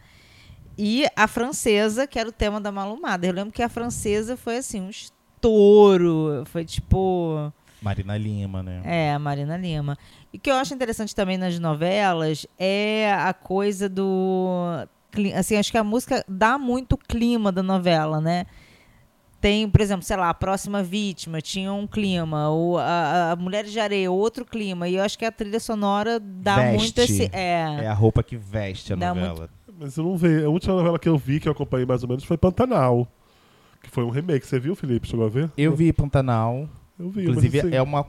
E a francesa, que era o tema da Malu Mader. Eu lembro que a francesa foi assim, um estouro. Foi tipo. Marina Lima, né? É, a Marina Lima. E o que eu acho interessante também nas novelas é a coisa do. Assim, acho que a música dá muito clima da novela, né? Tem, por exemplo, sei lá, a próxima vítima tinha um clima, ou a, a Mulheres de Areia, outro clima. E eu acho que a trilha sonora dá Veste. muito esse. É. É a roupa que veste a Dá novela. Mas eu não vi. A última novela que eu vi, que eu acompanhei mais ou menos, foi Pantanal. Que foi um remake. Você viu, Felipe? Chegou a ver? Eu vi Pantanal. Eu vi, Inclusive, mas assim- é uma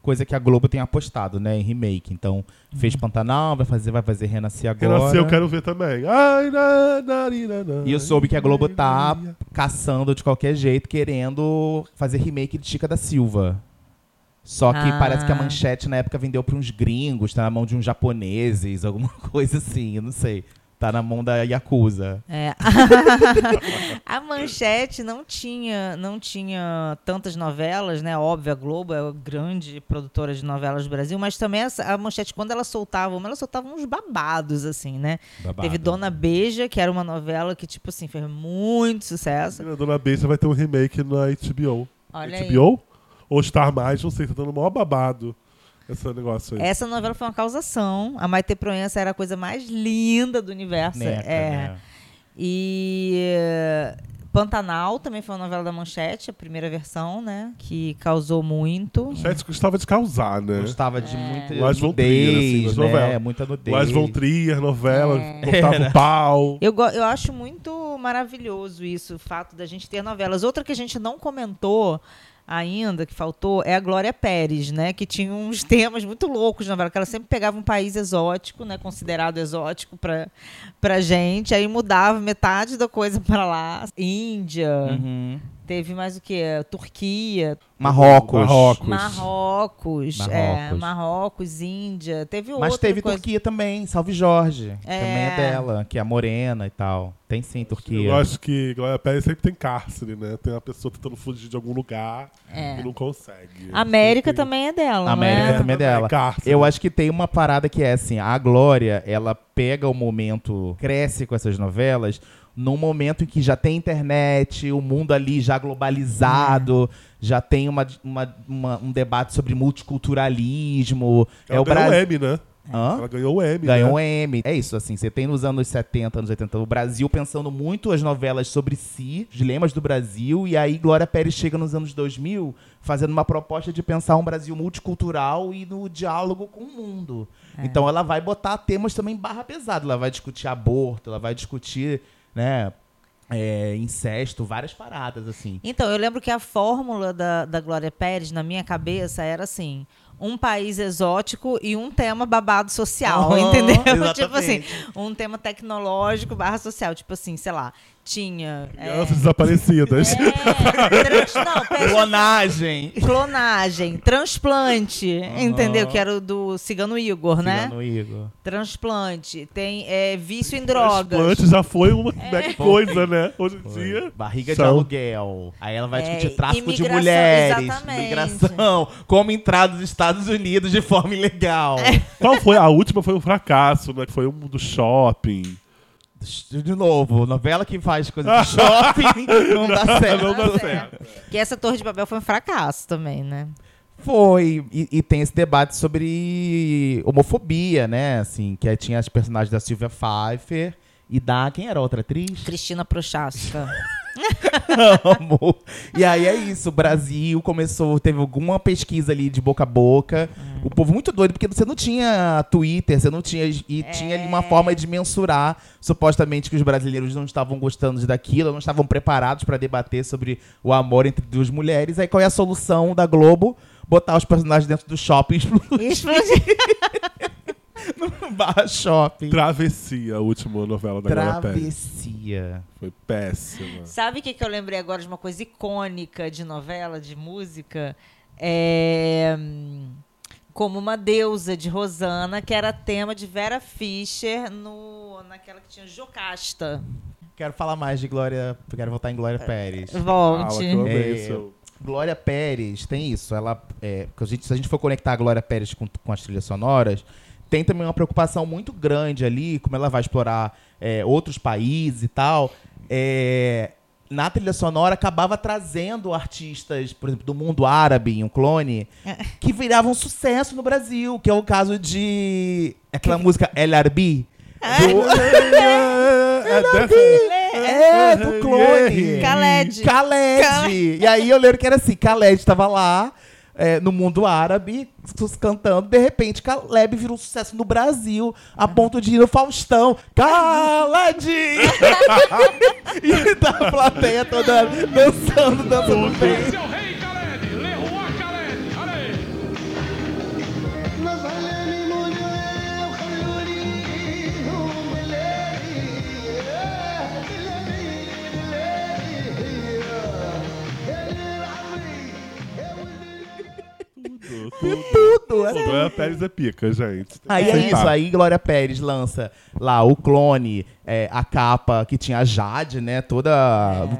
coisa que a Globo tem apostado, né? Em remake. Então, fez Uhum. Pantanal, vai fazer, vai fazer Renascer agora. Renascer eu quero ver também. Ai, na, na, na, na, E eu soube que a Globo tá caçando de qualquer jeito, querendo fazer remake de Chica da Silva. Só que Ah. parece que a manchete na época vendeu para uns gringos, tá na mão de uns japoneses, alguma (laughs) coisa assim, eu não sei. Tá na mão da Yakuza. É. (laughs) a Manchete não tinha, não tinha tantas novelas, né? Óbvio, a Globo é a grande produtora de novelas do Brasil, mas também a Manchete, quando ela soltava uma, ela soltava uns babados, assim, né? Babado. Teve Dona Beija, que era uma novela que, tipo assim, fez muito sucesso. A Dona Beija vai ter um remake na HBO. Olha aí. HBO? Ou Star Mais, não sei, tá dando o maior babado esse negócio aí. Essa novela foi uma causação. A Maite Proença era a coisa mais linda do universo. Neca, é. né? E eh, Pantanal também foi uma novela da Manchete, a primeira versão, né? Que causou muito. Chat gostava de causar, né? Gostava É. de muita von Trier, assim, nudez, nas né? novelas. Muita nudez. Lars von Trier, novela, É. cortava o pau. Eu, eu acho muito maravilhoso isso, o fato da gente ter novelas. Outra que a gente não comentou ainda, que faltou, é a Glória Pérez, né? Que tinha uns temas muito loucos na que ela sempre pegava um país exótico, né? Considerado exótico pra, pra gente, aí mudava metade da coisa pra lá. Índia, Uhum. Teve mais o que? Turquia. Marrocos. Marrocos. Marrocos, é, Marrocos. Índia, teve outra Mas teve coisa. Turquia também, Salve Jorge. É. Também é dela, que é a morena e tal. Tem sim, Turquia. Eu acho que Glória Pérez sempre tem cárcere, né? Tem uma pessoa tentando fugir de algum lugar É. e não consegue. América também é dela, A América não é? também é dela. cárcere. Eu acho que tem uma parada que é assim, a Glória, ela pega o momento, cresce com essas novelas, num momento em que já tem internet, o mundo ali já globalizado, já tem uma, uma- uma- um debate sobre multiculturalismo. Ela é o ganhou o Brasil. M, né? Hã? Ela ganhou o M, Ganhou né? um M. É isso, assim, você tem nos anos 70, anos 80, o Brasil pensando muito as novelas sobre si, os dilemas do Brasil, e aí Glória Pérez chega nos anos 2000 fazendo uma proposta de pensar um Brasil multicultural e no diálogo com o mundo. É. Então ela vai botar temas também barra pesada, ela vai discutir aborto, ela vai discutir, né, é, incesto, várias paradas, assim. Então, eu lembro que a fórmula da, da Glória Pérez, na minha cabeça, era assim: um país exótico e um tema babado social, Aham, (laughs) entendeu? tipo exatamente. assim, um tema tecnológico barra social. Tipo assim, sei lá, tinha. é, Crianças desaparecidas. trans- não, (laughs) Clonagem. Clonagem, transplante, entendeu? Que era o do Cigano Igor, né? Cigano Igor. Transplante, tem é, vício em drogas. Transplante já foi uma É. coisa, né? Hoje em dia. Barriga de são- aluguel. Aí ela vai É, discutir tráfico de mulheres, exatamente. migração, como entrar nos Estados Unidos de forma ilegal. Qual foi? A última foi um fracasso, né? Que foi um do shopping. De novo, novela que faz coisa de shopping (laughs) não dá certo. Não dá certo. Que essa Torre de Babel foi um fracasso também, né? Foi, e, e tem esse debate sobre homofobia, né? Assim, que aí tinha as personagens da Sylvia Pfeiffer e da. Quem era a outra atriz? Cristina Prochaska. (laughs) (laughs) Amo. E aí é isso, o Brasil começou, teve alguma pesquisa ali de boca a boca. O povo muito doido, porque você não tinha Twitter, você não tinha. E tinha ali uma forma de mensurar, supostamente, que os brasileiros não estavam gostando daquilo, não estavam preparados para debater sobre o amor entre duas mulheres. Aí qual é a solução da Globo? Botar os personagens dentro do shopping e explodir. (laughs) (laughs) no barra shopping. Travessia, a última novela da Glória Pérez. Travessia. Foi péssima. Sabe o que, que eu lembrei agora de uma coisa icônica de novela, de música? É. Como uma deusa de Rosana, que era tema de Vera Fischer no, naquela que tinha Jocasta. Quero falar mais de Glória. Quero voltar em Glória Pérez. (laughs) Volte. Fala, que eu amei É, o seu- Glória Pérez tem isso. Ela, é, porque a gente- se a gente for conectar a Glória Pérez com, com as trilhas sonoras, tem também uma preocupação muito grande ali, como ela vai explorar é, outros países e tal. É, na trilha sonora acabava trazendo artistas, por exemplo, do mundo árabe, um clone, que viravam sucesso no Brasil, que é o caso de aquela música El Arbi. É, do (laughs) clone. Khaled. Khaled. E aí eu lembro que era assim, Khaled tava lá é, no mundo árabe, cantando, de repente Caleb virou um sucesso no Brasil, a ponto de ir no Faustão. Khaled! (laughs) (laughs) e da plateia toda dançando, dançando bem. Tudo. Tudo. Pô, Glória Pérez é pica, gente. Aí é Sim, isso, aí Glória Pérez lança lá o clone, é, a capa que tinha a Jade, né? Toda.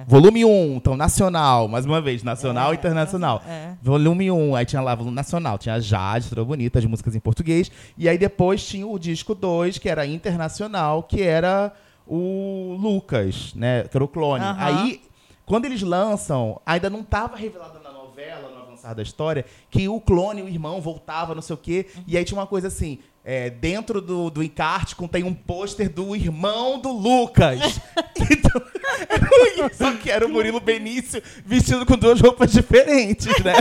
Volume 1, então nacional, mais uma vez, nacional e internacional. é. Volume 1, aí tinha lá volume nacional, tinha a Jade, toda bonita, as músicas em português. E aí depois tinha o disco 2, que era internacional, que era o Lucas, né? Que era o clone. Aham. Aí, quando eles lançam, ainda não estava revelado na novela, da história, que o clone, o irmão, voltava, não sei o quê. E aí tinha uma coisa assim. é, dentro do, do encarte contém um pôster do irmão do Lucas. (laughs) Então, (laughs) Só que era o Murilo Benício vestido com duas roupas diferentes, né?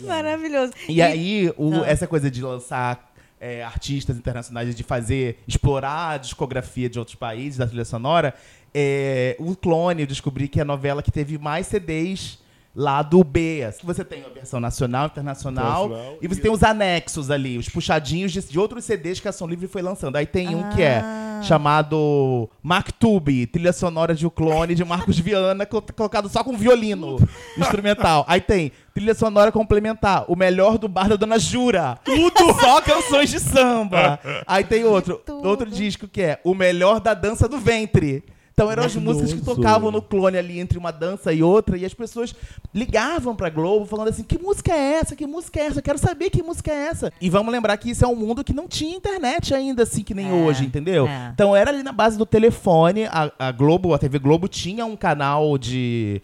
Maravilhoso. E aí, o- Ah. essa coisa de lançar é, artistas internacionais, de fazer, explorar a discografia de outros países, da trilha sonora, é, o Clone, eu descobri que é a novela que teve mais CDs lá do B. assim. Você tem a versão nacional, internacional, Internacional e você tem os anexos ali, os puxadinhos de, de outros CDs que a Ação Livre foi lançando. Aí tem um que é chamado Mactube, trilha sonora de O Clone, de Marcos Viana, co- colocado só com violino instrumental. Aí tem trilha sonora complementar, o melhor do bar da Dona Jura. Tudo! (laughs) Só canções de samba. Aí tem outro, outro disco que é o melhor da dança do ventre. Então eram as músicas que tocavam no clone ali entre uma dança e outra, e as pessoas ligavam pra Globo falando assim: que música é essa? Que música é essa? Eu quero saber que música é essa. E vamos lembrar que isso é um mundo que não tinha internet ainda, assim, que nem hoje, entendeu? é. Então era ali na base do telefone, a, a Globo, a TV Globo tinha um canal de.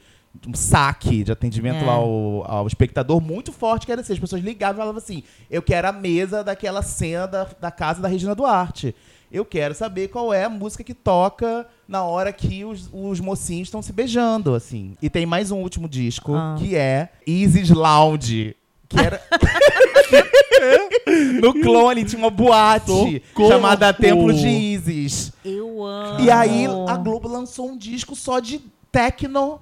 Um saque de atendimento É. ao, ao espectador muito forte, que era assim: as pessoas ligavam e falavam assim: eu quero a mesa daquela cena da, da casa da Regina Duarte. Eu quero saber qual é a música que toca na hora que os, os mocinhos estão se beijando, assim. E tem mais um último disco, Ah. que é Isis Lounge. Que era. (laughs) no clone tinha uma boate Socorro! chamada Templo de Isis. Eu amo. E aí a Globo lançou um disco só de techno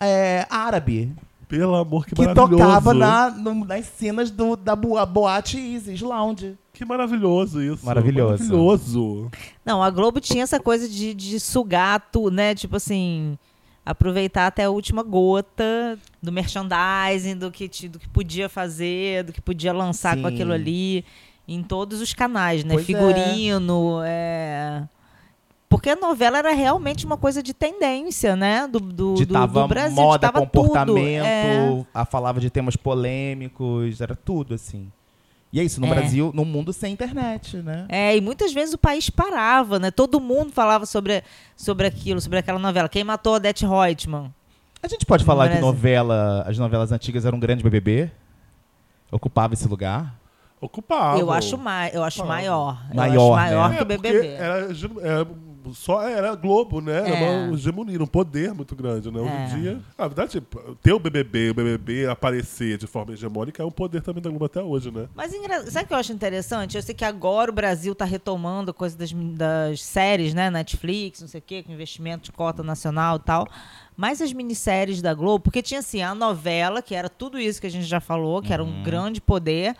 é, árabe. Pelo amor, que, Que maravilhoso. tocava na, no- nas cenas do, da boa- boate Isis Lounge. Que maravilhoso isso. Maravilhoso. Maravilhoso. Não, a Globo tinha essa coisa de, de sugar tudo, né? Tipo assim, aproveitar até a última gota do merchandising, do que, do que podia fazer, do que podia lançar com Sim. aquilo ali, em todos os canais, né? Pois é. Figurino, é... Porque a novela era realmente uma coisa de tendência, né? Do, do, do, Ditava do Brasil. moda, ditava comportamento, Tudo. É. a falava de temas polêmicos, era tudo assim. E é isso, no É. Brasil, num mundo sem internet, né? É, e muitas vezes o país parava, né? Todo mundo falava sobre, sobre aquilo, sobre aquela novela. Quem matou a Odete Reutemann? A gente pode falar que Brasil. novela, as novelas antigas eram um grande BBB? Ocupava esse lugar? Ocupavam. Eu acho, mai, eu acho maior. eu Maior, acho maior né? que o BBB. Era, hege- era só era Globo, né? Era É. uma hegemonia, um poder muito grande, né? Hoje É. em dia, na verdade, ter o BBB, o BBB aparecer de forma hegemônica é um poder também da Globo até hoje, né? Mas engra... sabe o que eu acho interessante? Eu sei que agora o Brasil tá retomando a coisa das, das séries, né? Netflix, não sei o quê, com investimento de cota nacional e tal. Mas as minisséries da Globo, porque tinha assim, a novela, que era tudo isso que a gente já falou, que era um grande poder.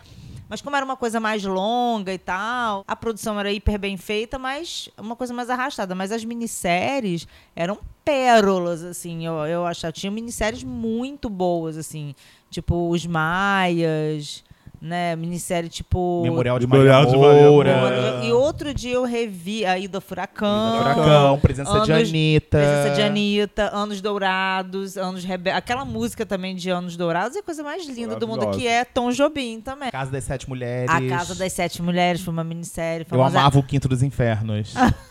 Mas como era uma coisa mais longa e tal, a produção era hiper bem feita, mas uma coisa mais arrastada. Mas as minisséries eram pérolas, assim, eu, eu achava. Tinha minisséries muito boas, assim. Tipo, Os Maias, né? Minissérie tipo... Memorial de Memorial Maria de Maria Moura. E outro dia eu revi a Ida Furacão. Ida Furacão, Presença de Anitta. Presença de Anitta, Anos Dourados, Anos Rebeldes. Aquela música também de Anos Dourados é a coisa mais linda do mundo, que é Tom Jobim também. Casa das Sete Mulheres. A Casa das Sete Mulheres foi uma minissérie Eu famosa. amava o Quinto dos Infernos. (laughs)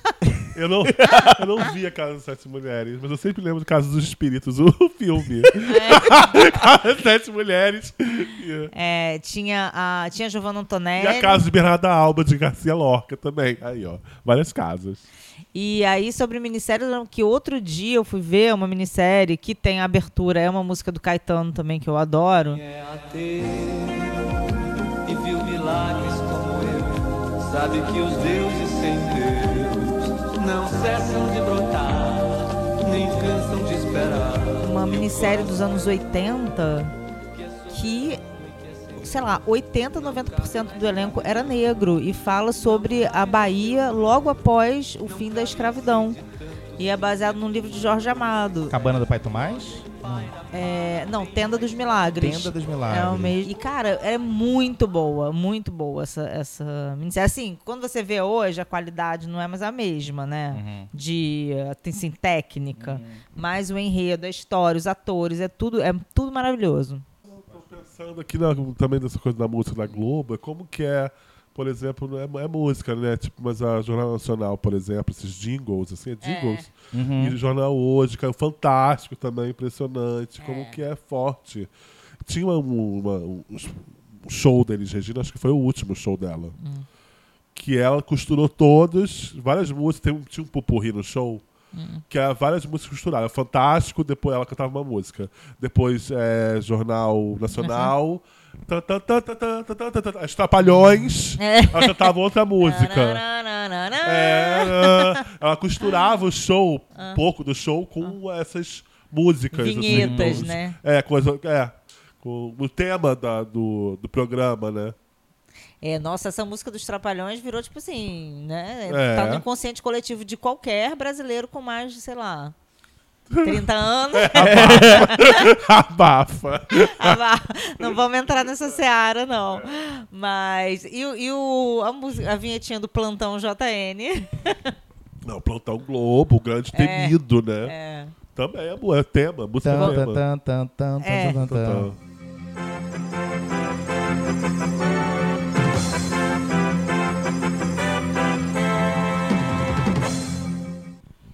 Eu não, eu não vi a Casa das Sete Mulheres, mas eu sempre lembro do Casa dos Espíritos, o (laughs) filme. Casa das Sete Mulheres. E, É, tinha a, tinha a Giovanna e Antonelli. a Casa de Bernarda Alba, de Garcia Lorca também. Aí, ó. Várias casas. E aí, sobre minissérie, eu lembro que outro dia eu fui ver uma minissérie que tem a abertura, é uma música do Caetano também, que eu adoro. e viu milagres como eu. Sabe que os deuses sem Deus não cessam de brotar, nem cansam de esperar. uma minissérie dos anos 80 que, sei lá, 80, 90% do elenco era negro e fala sobre a Bahia logo após o fim da escravidão. E é baseado num livro de Jorge Amado. Cabana do Pai Tomás? É, não, Tenda dos Milagres. Tenda dos Milagres. É o mesmo. E, cara, é muito boa, muito boa essa, essa minissérie. Assim, quando você vê hoje, a qualidade não é mais a mesma, né? Uhum. De, assim, técnica. Mas o enredo, a história, os atores, é tudo, é tudo maravilhoso. Pensando aqui na- também dessa coisa da música da Globo, é como que é, por exemplo, não é, é música, né? Tipo, mas a Jornal Nacional, por exemplo, esses jingles, assim, é jingles. Uhum. E o Jornal Hoje, que é fantástico também, impressionante, como que é forte. Tinha uma- uma- um show da Elis Regina, acho que foi o último show dela. Que ela costurou todos, várias músicas, tem um- tinha um pupurri no show. Que era várias músicas costuradas. Fantástico, depois ela cantava uma música. Depois é, Jornal Nacional. Tan, as Trapalhões, é. ela cantava outra música. Ela costurava o show, um pouco do show, com essas músicas. Vinhetas, assim, né? É, coisa, é, com o tema da, do, do programa, né? É, nossa, essa música dos Trapalhões virou, tipo assim, né? É. Tá no inconsciente coletivo de qualquer brasileiro com mais, sei lá, 30 anos. (laughs) Abafa. Abafa. Não vamos entrar nessa seara, não. Mas. E, o- e o, a, música- a vinhetinha do Plantão JN? Não, Plantão Globo, o grande É, temido, né? é. Também é, é tema, música Tan, tema. tan, tan, É.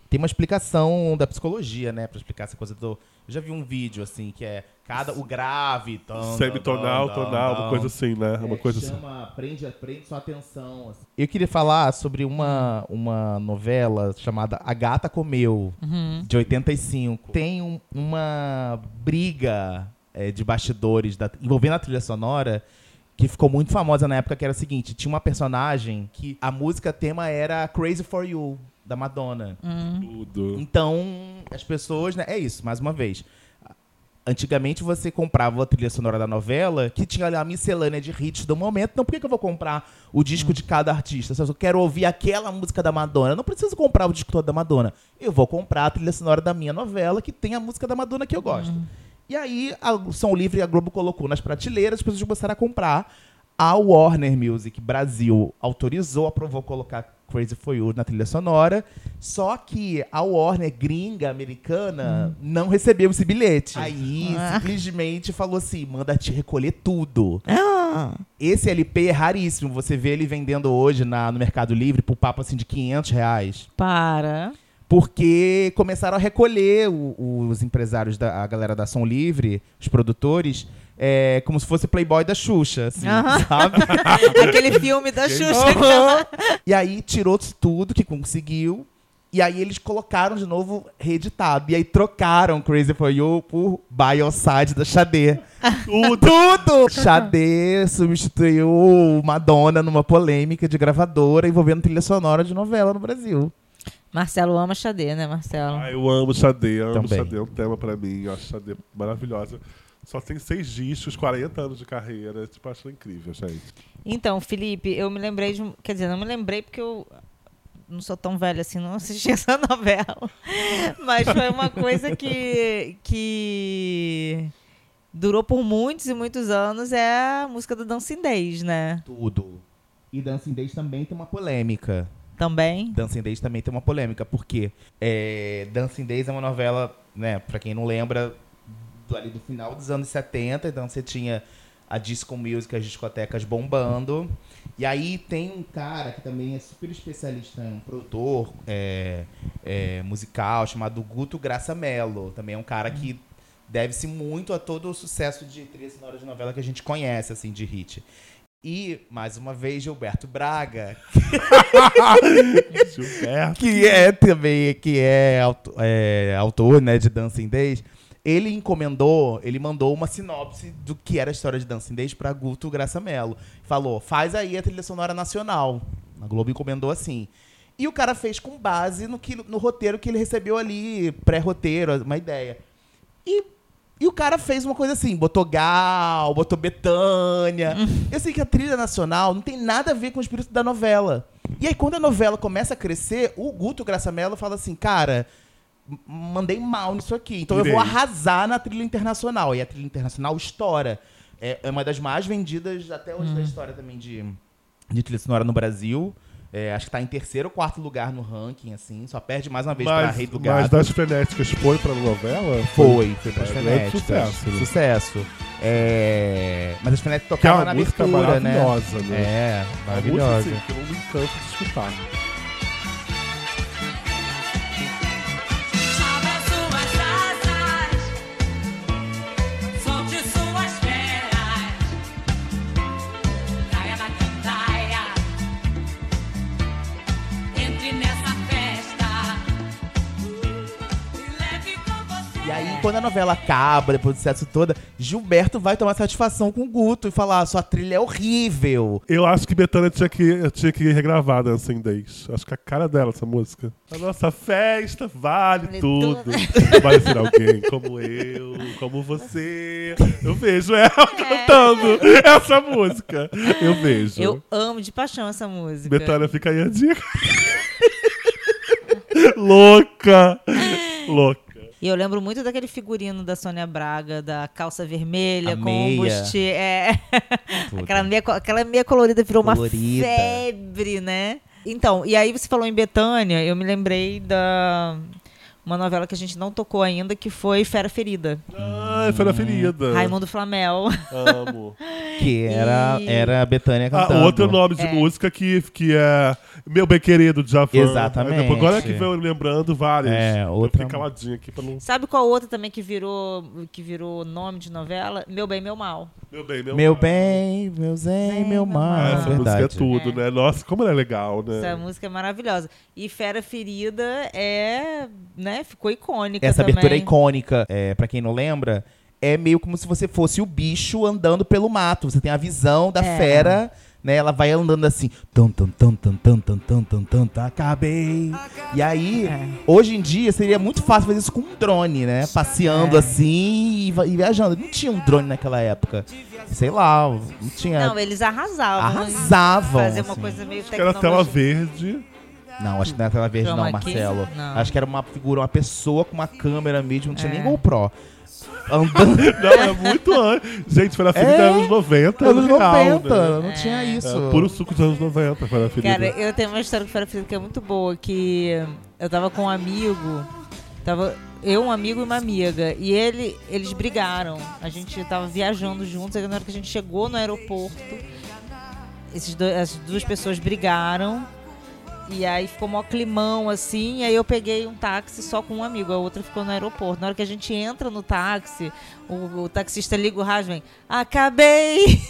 Tem uma explicação da psicologia, né? Pra explicar essa coisa do. Eu já vi um vídeo, assim, que é cada. O grave. tan, Semitonal, tonal, uma coisa assim, né? Uma É, coisa assim. chama, Prende, prende sua atenção. assim. Eu queria falar sobre uma, uma novela chamada A Gata Comeu, Uhum. de 85. Tem um- uma briga é, de bastidores da- envolvendo a trilha sonora que ficou muito famosa na época, que era o seguinte, tinha uma personagem que a música tema era Crazy For You, da Madonna. Tudo. Então, as pessoas, né? É isso, mais uma vez. Antigamente você comprava a trilha sonora da novela que tinha ali a miscelânea de hits do momento. Então por que, que eu vou comprar o disco de cada artista? Se eu quero ouvir aquela música da Madonna, eu não preciso comprar o disco todo da Madonna. Eu vou comprar a trilha sonora da minha novela que tem a música da Madonna que eu gosto. E aí a o Som Livre e a Globo colocou nas prateleiras, as pessoas começaram a comprar. A Warner Music Brasil autorizou, aprovou colocar Crazy For You na trilha sonora, só que a Warner gringa americana não recebeu esse bilhete. Aí Ah. simplesmente falou assim: manda te recolher tudo. Esse LP é raríssimo. Você vê ele vendendo hoje na, no Mercado Livre por papo assim de 500 reais. Para. Porque começaram a recolher o- os empresários, da, a galera da Som Livre, os produtores, é, como se fosse Playboy da Xuxa, assim, Aham. sabe? (laughs) Aquele filme da Xuxa. Aham. E aí tirou tudo que conseguiu. E aí eles colocaram de novo reeditado. E aí trocaram Crazy For You por Bioside da Xadê. Tudo! Tudo! Xadê substituiu Madonna numa polêmica de gravadora envolvendo trilha sonora de novela no Brasil. Marcelo ama Xadê, né, Marcelo? Ah, eu amo Xadê, amo Também. Xadê, é um tema pra mim. Eu acho Xadê maravilhosa. Só tem seis discos, 40 anos de carreira. Tipo, acho incrível, gente. Então, Felipe, eu me lembrei de. Quer dizer, não me lembrei porque eu não sou tão velha assim, não assisti (laughs) essa novela. Mas foi uma coisa que. que durou por muitos e muitos anos é a música do Dancing Days, né? Tudo. E Dancing Days também tem uma polêmica. Também? Dancing Days também tem uma polêmica, porque é, Dancing Days é uma novela, né, pra quem não lembra, do, ali do final dos anos 70, então você tinha a disco music, as discotecas bombando. E aí tem um cara que também é super especialista, um produtor é, é, musical, chamado Guto Graça Mello. Também é um cara que deve-se muito a todo o sucesso de trilha sonora de novela que a gente conhece, assim, de hit. E, mais uma vez, Gilberto Braga. Gilberto. (laughs) Que é também, que é, é, autor, né, de Dancing Days. Ele encomendou, ele mandou uma sinopse do que era a história de Dancing Days pra Guto Graça Mello. Falou, faz aí a trilha sonora nacional. A Globo encomendou assim. E o cara fez com base no, que, no roteiro que ele recebeu ali, pré-roteiro, uma ideia. E, e o cara fez uma coisa assim, botou Gal, botou Betânia. Eu sei que a trilha nacional não tem nada a ver com o espírito da novela. E aí, quando a novela começa a crescer, o Guto Graça Mello fala assim, cara, mandei mal nisso aqui. Então eu vou arrasar na trilha internacional. E a trilha internacional estoura. É, é uma das mais vendidas até hoje da história também de, de trilha sonora no Brasil. É, acho que tá em terceiro ou quarto lugar no ranking, assim. Só perde mais uma vez pra Mas, Rei do mas Gado. das frenéticas foi pra novela? Foi, foi pras É, grande frenéticas. sucesso, né? Sucesso. É, Mas as frenéticas é tocavam na abertura, né? maravilhosa, né? É, É uma música, maravilhosa. assim, que eu não me canso de escutar. Novela acaba, depois do sucesso toda, Gilberto vai tomar satisfação com o Guto e falar: sua trilha é horrível. Eu acho que Betânia tinha que, tinha que regravar Dancing Days. Acho que a cara dela, essa música. A nossa festa vale, Vale tudo. tudo. (laughs) Vai ser alguém como eu, como você. Eu vejo ela cantando essa música. Eu vejo. Eu amo de paixão essa música. Betânia, fica aí a dica. (laughs) Louca! Louca. E eu lembro muito daquele figurino da Sônia Braga, da calça vermelha A com meia. o busti. É. Aquela, meia, aquela meia colorida virou Colorida. uma febre, né? Então, e aí você falou em Betânia, eu me lembrei da. Uma novela que a gente não tocou ainda, que foi Fera Ferida. Ai, foi na ferida. Raimundo Flamel. Amo. (laughs) Que era, E- era a Betânia Ah, cantando. outro nome de É. música que, que é Meu Bem Querido, de Javan. Exatamente. Depois- Agora é que vem lembrando várias. É, Eu outra- fiquei caladinho aqui pra não... Sabe qual outra também que virou, que virou nome de novela? Meu Bem, Meu Mal. Meu bem, meu, Meu bem, meu zen, meu mal. Ah, essa música é verdade. tudo, né? Nossa, como ela é legal, né? Essa música é maravilhosa. E Fera Ferida é, né, ficou icônica Essa também. abertura é icônica, é, para quem não lembra, é meio como se você fosse o bicho andando pelo mato. Você tem a visão da É. fera, né? Ela vai andando assim, tum tum tum tum tum tum tum tum tum, tum, acabei. E aí, É. hoje em dia seria muito fácil fazer isso com um drone, né? Passeando É. assim e, viajando. Não tinha um drone naquela época. Sei lá, não tinha. Não, eles arrasavam. Arrasavam, Fazer uma assim. coisa meio que era tela tecnológica. verde. Não, acho que não era tela verde, Chroma não, key? Marcelo. Não. Acho que era uma figura, uma pessoa com uma câmera mesmo, não tinha É. nem GoPro. (laughs) Andando. Não, é muito antes. Gente, foi na ferida É, dos anos 90. anos real, 90, né? não tinha isso. É, puro suco dos anos 90 foi na ferida. Cara, eu tenho uma história com Fera Ferida que é muito boa, que eu tava com um amigo, tava eu, um amigo e uma amiga, e ele, eles brigaram. A gente tava viajando juntos, aí na hora que a gente chegou no aeroporto, esses dois, as duas pessoas brigaram, E aí ficou mó climão, assim. Aí eu peguei um táxi só com um amigo. A outra ficou no aeroporto. Na hora que a gente entra no táxi, o, o taxista liga o rádio e vem... Acabei (laughs)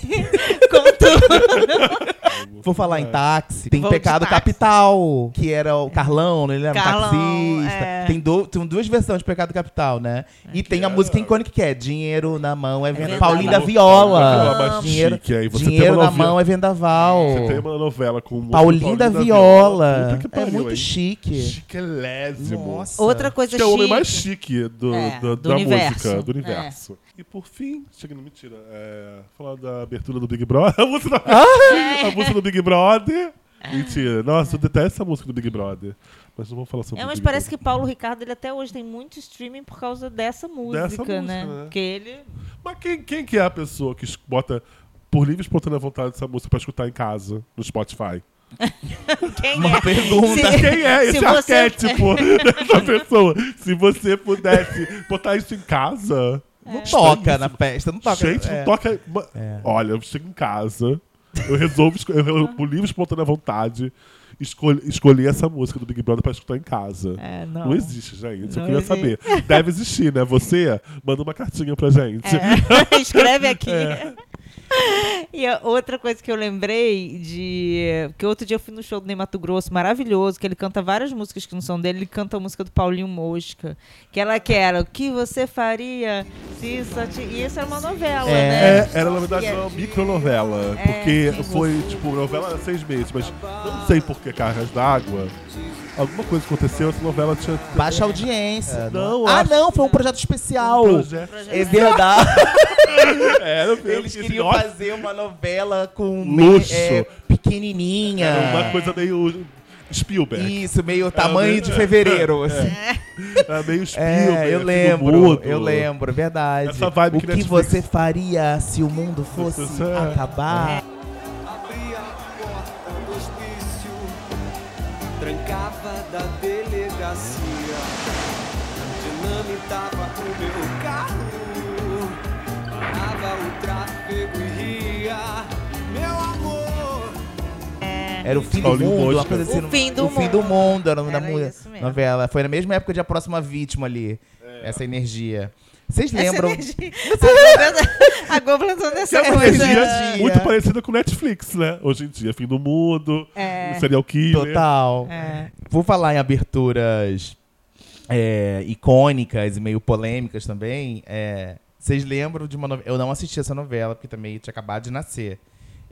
com tudo. Vou falar em táxi. Tem Vou Pecado táxi. Capital, que era o Carlão, né? ele era Carlão, um taxista. é. Tem, do- tem duas versões de Pecado Capital, né? e tem a música icônica que é Dinheiro na mão é, venda. verdade. Paulinho da Paulinho da Viola. Dinheiro, chique, aí dinheiro na mão é vendaval. Você tem uma novela com o Paulinho da Viola. É pariu, muito hein? chique. Chiquelésimo. Nossa. Outra coisa que é o homem chique. mais chique do, É, do- do da universo. música, do É. universo. E por fim, chegando, mentira, é, falar da abertura do Big Brother. (laughs) A música, da- Ah! (laughs) a música do Big Brother. Mentira. Nossa, eu detesto essa música do Big Brother. Mas não vamos falar sobre É, mas Big parece Brother. que Paulo Ricardo ele até hoje tem muito streaming por causa dessa música, música, né? né? Porque ele. Mas quem, quem que é a pessoa que bota por livre e espontânea vontade essa música pra escutar em casa, no Spotify? (laughs) Quem Uma é? pergunta. Se- Quem é se esse você- arquétipo dessa pessoa? Se você pudesse botar isso em casa. Não toca na festa, não toca. Gente, é. não toca. ma- Olha, eu chego em casa, eu resolvo, eu, eu, por livre espontânea vontade, escolhi, escolhi essa música do Big Brother pra escutar em casa. É, não. existe, gente. eu Não queria existe. saber. Deve existir, né? Você manda uma cartinha pra gente. É, (laughs) escreve aqui. É. E outra coisa que eu lembrei de. Que outro dia eu fui no show do Ney Mato Grosso, maravilhoso, que ele canta várias músicas que não são dele. Ele canta a música do Paulinho Mosca. Que ela que era O que você faria se só te... E isso era uma novela, né? É, era na verdade é- uma micronovela. É, porque foi, tipo, novela seis meses, mas não sei por que Cargas d'Água. Alguma coisa aconteceu, essa novela tinha. Baixa audiência. Não, ah, acho- não, foi um projeto especial. Um projeto É verdade. (laughs) Era mesmo, Eles esse queriam nossa- fazer uma novela com Luxo. é, pequenininha. Era uma coisa meio Spielberg. Isso, meio tamanho meio- de fevereiro. (laughs) É. assim. Era meio Spielberg. É, eu assim, lembro, eu lembro, verdade. Essa vibe o que que Netflix- você faria se o mundo fosse É. acabar? Abria a porta do hospício, trancava da delegacia, dinamitava o meu carro, parava o tráfego e ria, meu amor. Era o fim do Paulinho mundo, uma coisa assim. O fim do o fim do mundo. mundo era o nome da Era mu- isso mesmo. novela. Foi na mesma época de A Próxima Vítima ali. Essa energia. Vocês Essa lembram? energia- (laughs) A Globo- lançou dessa Que é uma coisa. energia muito parecida com Netflix, né? Hoje em dia, fim do mundo, É. serial killer. Total. É. Vou falar em aberturas é, icônicas e meio polêmicas também. é, Vocês lembram de uma novela? Eu não assisti essa novela, porque também tinha acabado de nascer.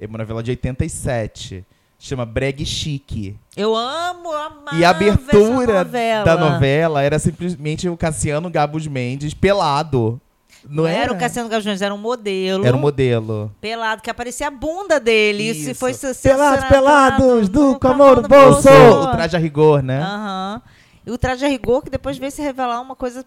É uma novela de 87. Chama Breg Chique. Eu amo, amava E a abertura essa novela. da novela era simplesmente o Cassiano Gabus Mendes pelado. Não, Não era o Cassiano Gabus Mendes, era um modelo. Era um modelo. Pelado, que aparecia a bunda dele. Isso, Isso. foi Pelados, pelados, do com a Camor mão no no bolso. bolso. O traje a rigor, né? Aham. E o traje a rigor, que depois veio se revelar uma coisa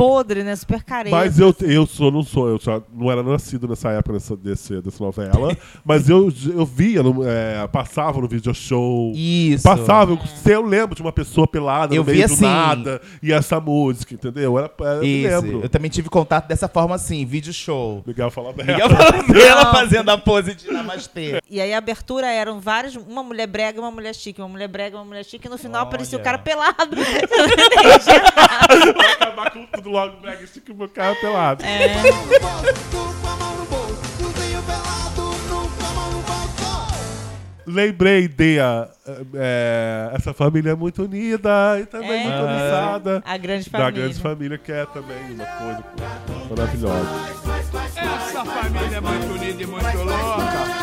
podre, né? Super careta. Mas eu, eu sou, não sou, eu já não era nascido nessa época dessa, desse, dessa novela, (laughs) mas eu, eu via, no, é, passava no video show. Isso. Passava, eu, se eu lembro de uma pessoa pelada Eu no meio vi do assim. nada e essa música, entendeu? Era, eu Isso. lembro. Eu também tive contato dessa forma assim, vídeo show. Miguel fala Miguel Falabella (laughs) fazendo a pose de namastê. E aí a abertura eram várias, uma mulher brega e uma mulher chique, uma mulher brega e uma mulher chique, e no final aparecia o cara pelado. (laughs) Vai acabar com tudo logo, Brega, estica o meu carro pelado. É. Lembrei de a, é, essa família é muito unida e também É. muito amizada. A grande Da família. grande família, que é também uma coisa maravilhosa. Essa família é muito unida e muito louca.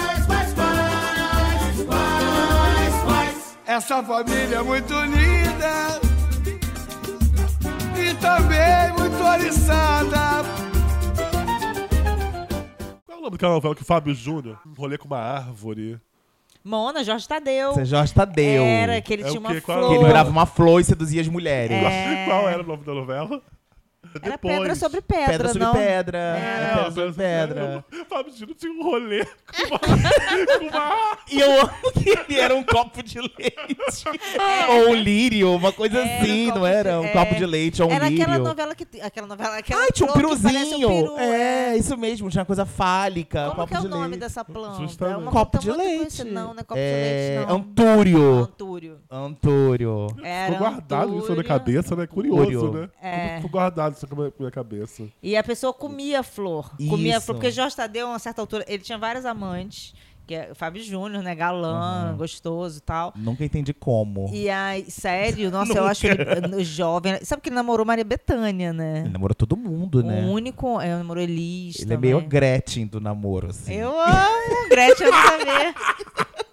Essa família é muito unida e também muito oriçada. Qual é o nome daquela novela que o Fábio Júnior um rolê com uma árvore? Mona, Jorge Tadeu. Você Jorge Tadeu. Era, que ele É o tinha uma quê? Qual é o flor. Que ele virava uma flor e seduzia as mulheres. É. (laughs) Qual era o nome da novela? Era Depois. pedra sobre pedra, Pedra sobre não? pedra. Era. Pedra sobre pedra. Fábio Menino tinha um rolê com uma. (laughs) com uma... E eu amo que ele era um copo de leite. Ou um lírio, uma coisa Era um assim, copo não era? de- Um copo é. de leite ou um Era lírio. aquela novela que. Aquela novela. Aquela Ai, tinha um flor que parece piruzinho. Um peru, é, isso mesmo, tinha uma coisa fálica. Como copo que é o de nome leite. dessa planta? Justamente. É uma Copo planta de muito leite. conhecida. Não, não é copo é... de leite, não. Antúrio. Antúrio. Antúrio. Era Ficou guardado isso na cabeça, né? Curioso, Antúrio. né? É. Ficou guardado isso na minha cabeça. E a pessoa comia a flor. Comia a Isso. flor. Porque Jorge Tadeu, a uma certa altura, ele tinha vários amantes. Que é Fábio Júnior, né? Galã, gostoso e tal. Nunca entendi como. E aí, sério, (laughs) nossa, eu acho ele jovem. Sabe que ele namorou Maria Bethânia, né? Ele namorou todo mundo, né? O único. É, namorou Elis. Ele é também. meio a Gretchen do namoro, assim. Eu amo, Gretchen saber. (laughs)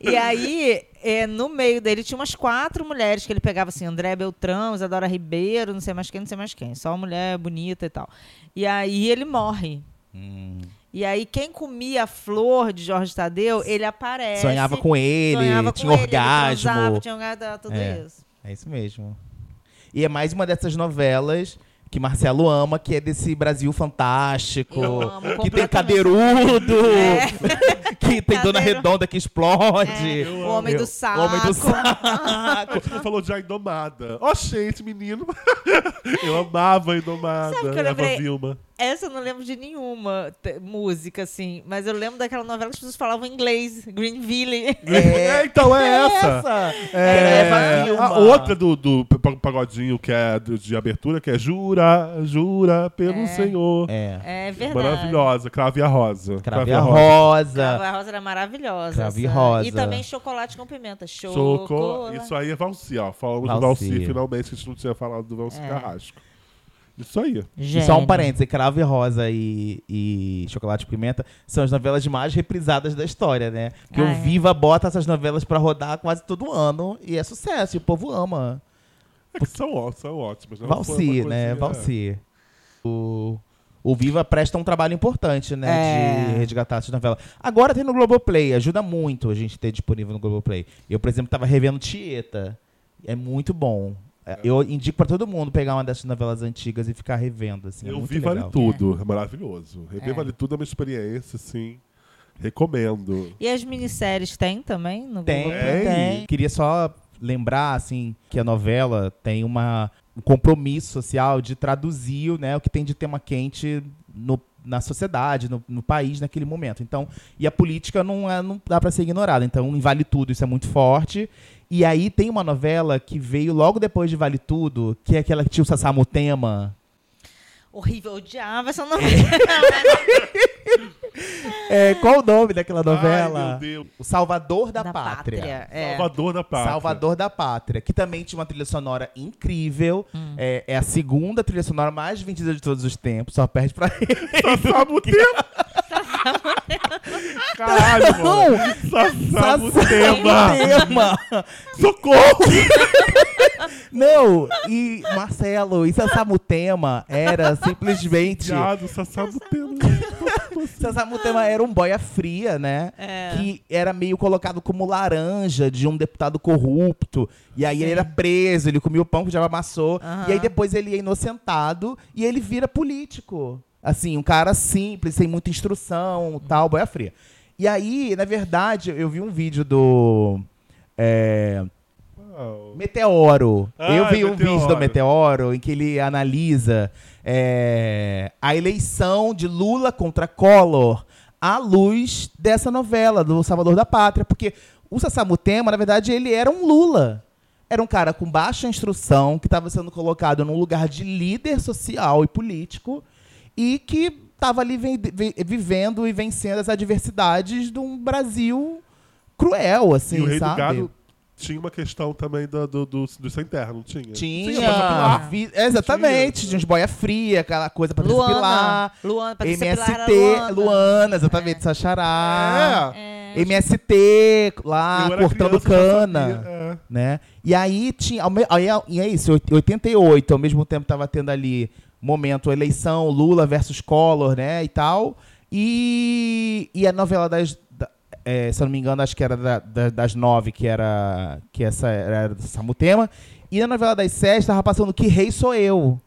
E aí, é, no meio dele tinha umas quatro mulheres que ele pegava assim, André Beltrão, Isadora Ribeiro, não sei mais quem, não sei mais quem. Só mulher bonita e tal. E aí ele morre. Hum. E aí, quem comia a flor de Jorge Tadeu, ele aparece. Sonhava com ele, sonhava com tinha ele, ele orgasmo. transava, tinha orgasmo, tudo é, isso. É isso mesmo. E é mais uma dessas novelas que Marcelo ama, que é desse Brasil fantástico, Eu amo que tem cadeirudo, É. (laughs) que tem dona redonda que explode. É, o homem do saco. O homem do saco. Você falou de A Indomada. Ó, gente, menino. (laughs) Eu amava a Indomada. Sabe que eu Eva lembrei? Vilma. Essa eu não lembro de nenhuma música, assim. Mas eu lembro daquela novela que as pessoas falavam inglês. Greenville. É, então é essa. É, Eva Vilma. a outra do, do pa- pagodinho que é de abertura, que é Jura, Jura pelo Senhor. É. É verdade. Maravilhosa. Crave a Rosa. Crave a Rosa. Cravo a Rosa era maravilhosa. Crave. Rosa. E também chocolate com pimenta. Chocolate. Isso aí é Valci, ó. Falamos Valci. do Valci, finalmente, que a gente não tinha falado do Valci É. Carrasco. Isso aí. E só um parêntese, Cravo e Rosa e, e Chocolate e Pimenta são as novelas mais reprisadas da história, né? Porque Ah, o é. Viva bota essas novelas pra rodar quase todo ano e é sucesso, e o povo ama. É que são, são ótimas. né? Valci, né? Valci. O, o Viva presta um trabalho importante, né? É. De resgatar essas novelas. Agora tem no Globoplay, ajuda muito a gente ter disponível no Globoplay. Eu, por exemplo, tava revendo Tieta. É muito bom. É, Eu indico pra todo mundo pegar uma dessas novelas antigas e ficar revendo, assim. é Eu muito vi legal. Vale Tudo, é maravilhoso. Rever É. Vale Tudo é uma experiência, assim. Recomendo. E as minisséries tem também no Tem, Globoplay? tem. Queria só lembrar, assim, que a novela tem uma, um compromisso social de traduzir né, o que tem de tema quente no- na sociedade, no, no país, naquele momento. Então, e a política não, é, não dá para ser ignorada. Então, em Vale Tudo isso é muito forte. E aí tem uma novela que veio logo depois de Vale Tudo, que é aquela que tinha o Sassamutema. Horrível, eu odiava essa (laughs) novela. É, qual o nome daquela novela? Ai, meu Deus. O Salvador da, Da Pátria. Pátria, é. Salvador da Pátria. Salvador da Pátria, que também tinha uma trilha sonora incrível. É, é a segunda trilha sonora mais vendida de todos os tempos, só perde pra (laughs) ele. Sassamutema. Caralho, mano. Sassamutema. Sassamutema. Socorro! Não, e Marcelo, e Sassamutema era simplesmente. Viado, Sassamutema. Sassamutema era um boia fria, né? É. Que era meio colocado como laranja de um deputado corrupto. E aí Sim. ele era preso, ele comia o pão que já amassou. E aí depois ele é inocentado e ele vira político. Assim, um cara simples, sem muita instrução, tal, boia fria. E aí, na verdade, eu vi um vídeo do. é, Meteoro. Ah, eu vi um Meteoro. vídeo do Meteoro em que ele analisa é, a eleição de Lula contra Collor à luz dessa novela do Salvador da Pátria, porque o Sassamutema, na verdade, ele era um Lula. Era um cara com baixa instrução, que estava sendo colocado num lugar de líder social e político, e que estava ali vi- vi- vivendo e vencendo as adversidades de um Brasil cruel, assim, e o Rei sabe? do Gado tinha uma questão também do, do, do, do sem terra, não tinha? Tinha. pra vi- exatamente. Tinha uns boia fria, aquela coisa pra Luana. Pilar. Luana, Patrícia MST, Pilar era Luana. Luana. exatamente, Sachará. É. MST, lá, cortando criança, cana. é. Né? E aí tinha. ao me- Aí, e é isso, 88, ao mesmo tempo tava tendo ali momento eleição, Lula versus Collor, né? E tal. E, e a novela das. da- é, se eu não me engano, acho que era da- da- das nove, que era. Que essa era do Samutema. E na novela das sete tava passando Que Rei Sou Eu.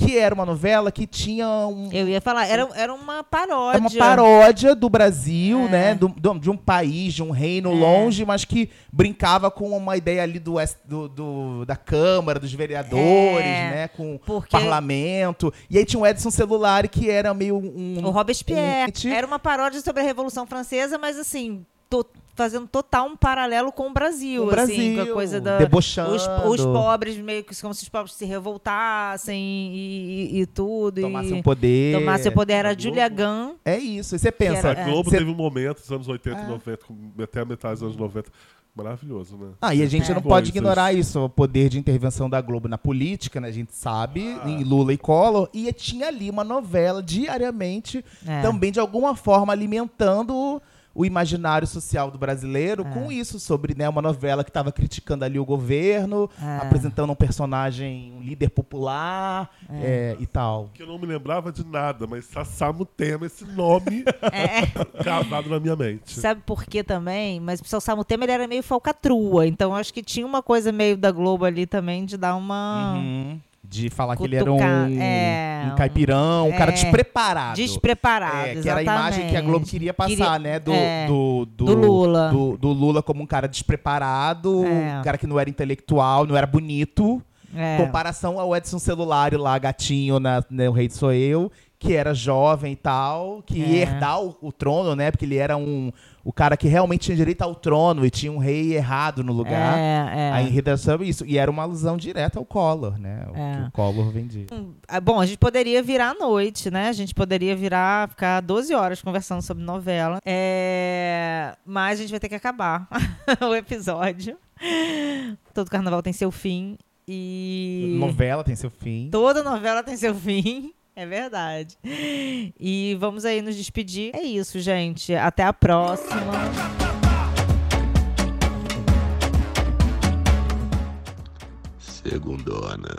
Que era uma novela que tinha um. Eu ia falar, era, era uma paródia. É uma paródia do Brasil, É. né? Do- do- de um país, de um reino longe, mas que brincava com uma ideia ali do, do- do- da Câmara, dos vereadores, É, né? Com o porque- parlamento. E aí tinha o Edson Celular, que era meio um. O Robespierre. Era uma paródia sobre a Revolução Francesa, mas assim, to- fazendo total um paralelo com o Brasil. O assim, com a Brasil, coisa da. debochando. Os, os pobres, meio que como se os pobres se revoltassem e, e- e tudo. Tomassem o poder. Tomassem o poder. Era a Julia Gunn. É isso. E você pensa. era- A Globo Cê- teve um momento, nos anos 80 É. e 90, com- até a metade dos anos 90. Maravilhoso, né? Ah, e a gente É. não pode ignorar isso, o poder de intervenção da Globo na política, né? A gente sabe, em Lula e Collor. E tinha ali uma novela diariamente, É. também de alguma forma alimentando o imaginário social do brasileiro É. com isso, sobre né, uma novela que estava criticando ali o governo, É. apresentando um personagem, um líder popular É. é, e tal. Que eu não me lembrava de nada, mas Sassamo Tema, esse nome (laughs) gravado na minha mente. Sabe por quê também? Mas o pessoal Samu Temer ele era meio falcatrua. Então acho que tinha uma coisa meio da Globo ali também de dar uma. Uhum. De falar que ele era um, Cutucar, é, um caipirão, um cara é, despreparado. despreparado, É, que era a imagem que a Globo queria passar, Queria- né? Do, é, do, do, do Lula. Do, do Lula como um cara despreparado, É. um cara que não era intelectual, não era bonito. É. Comparação ao Edson Celular lá, gatinho na, né, O Rei Sou Eu, que era jovem e tal, que ia É. herdar o, o trono, né? Porque ele era um o cara que realmente tinha direito ao trono e tinha um rei errado no lugar. É, é. A era sobre isso. E era uma alusão direta ao Collor, né? O É. que o Collor vendia. Ah, Bom, a gente poderia virar à noite, né? A gente poderia virar, ficar 12 horas conversando sobre novela. É... Mas a gente vai ter que acabar (laughs) o episódio. Todo carnaval tem seu fim. E. Novela tem seu fim. Toda novela tem seu fim. É verdade. E vamos aí nos despedir. É isso, gente. Até a próxima. Segundona.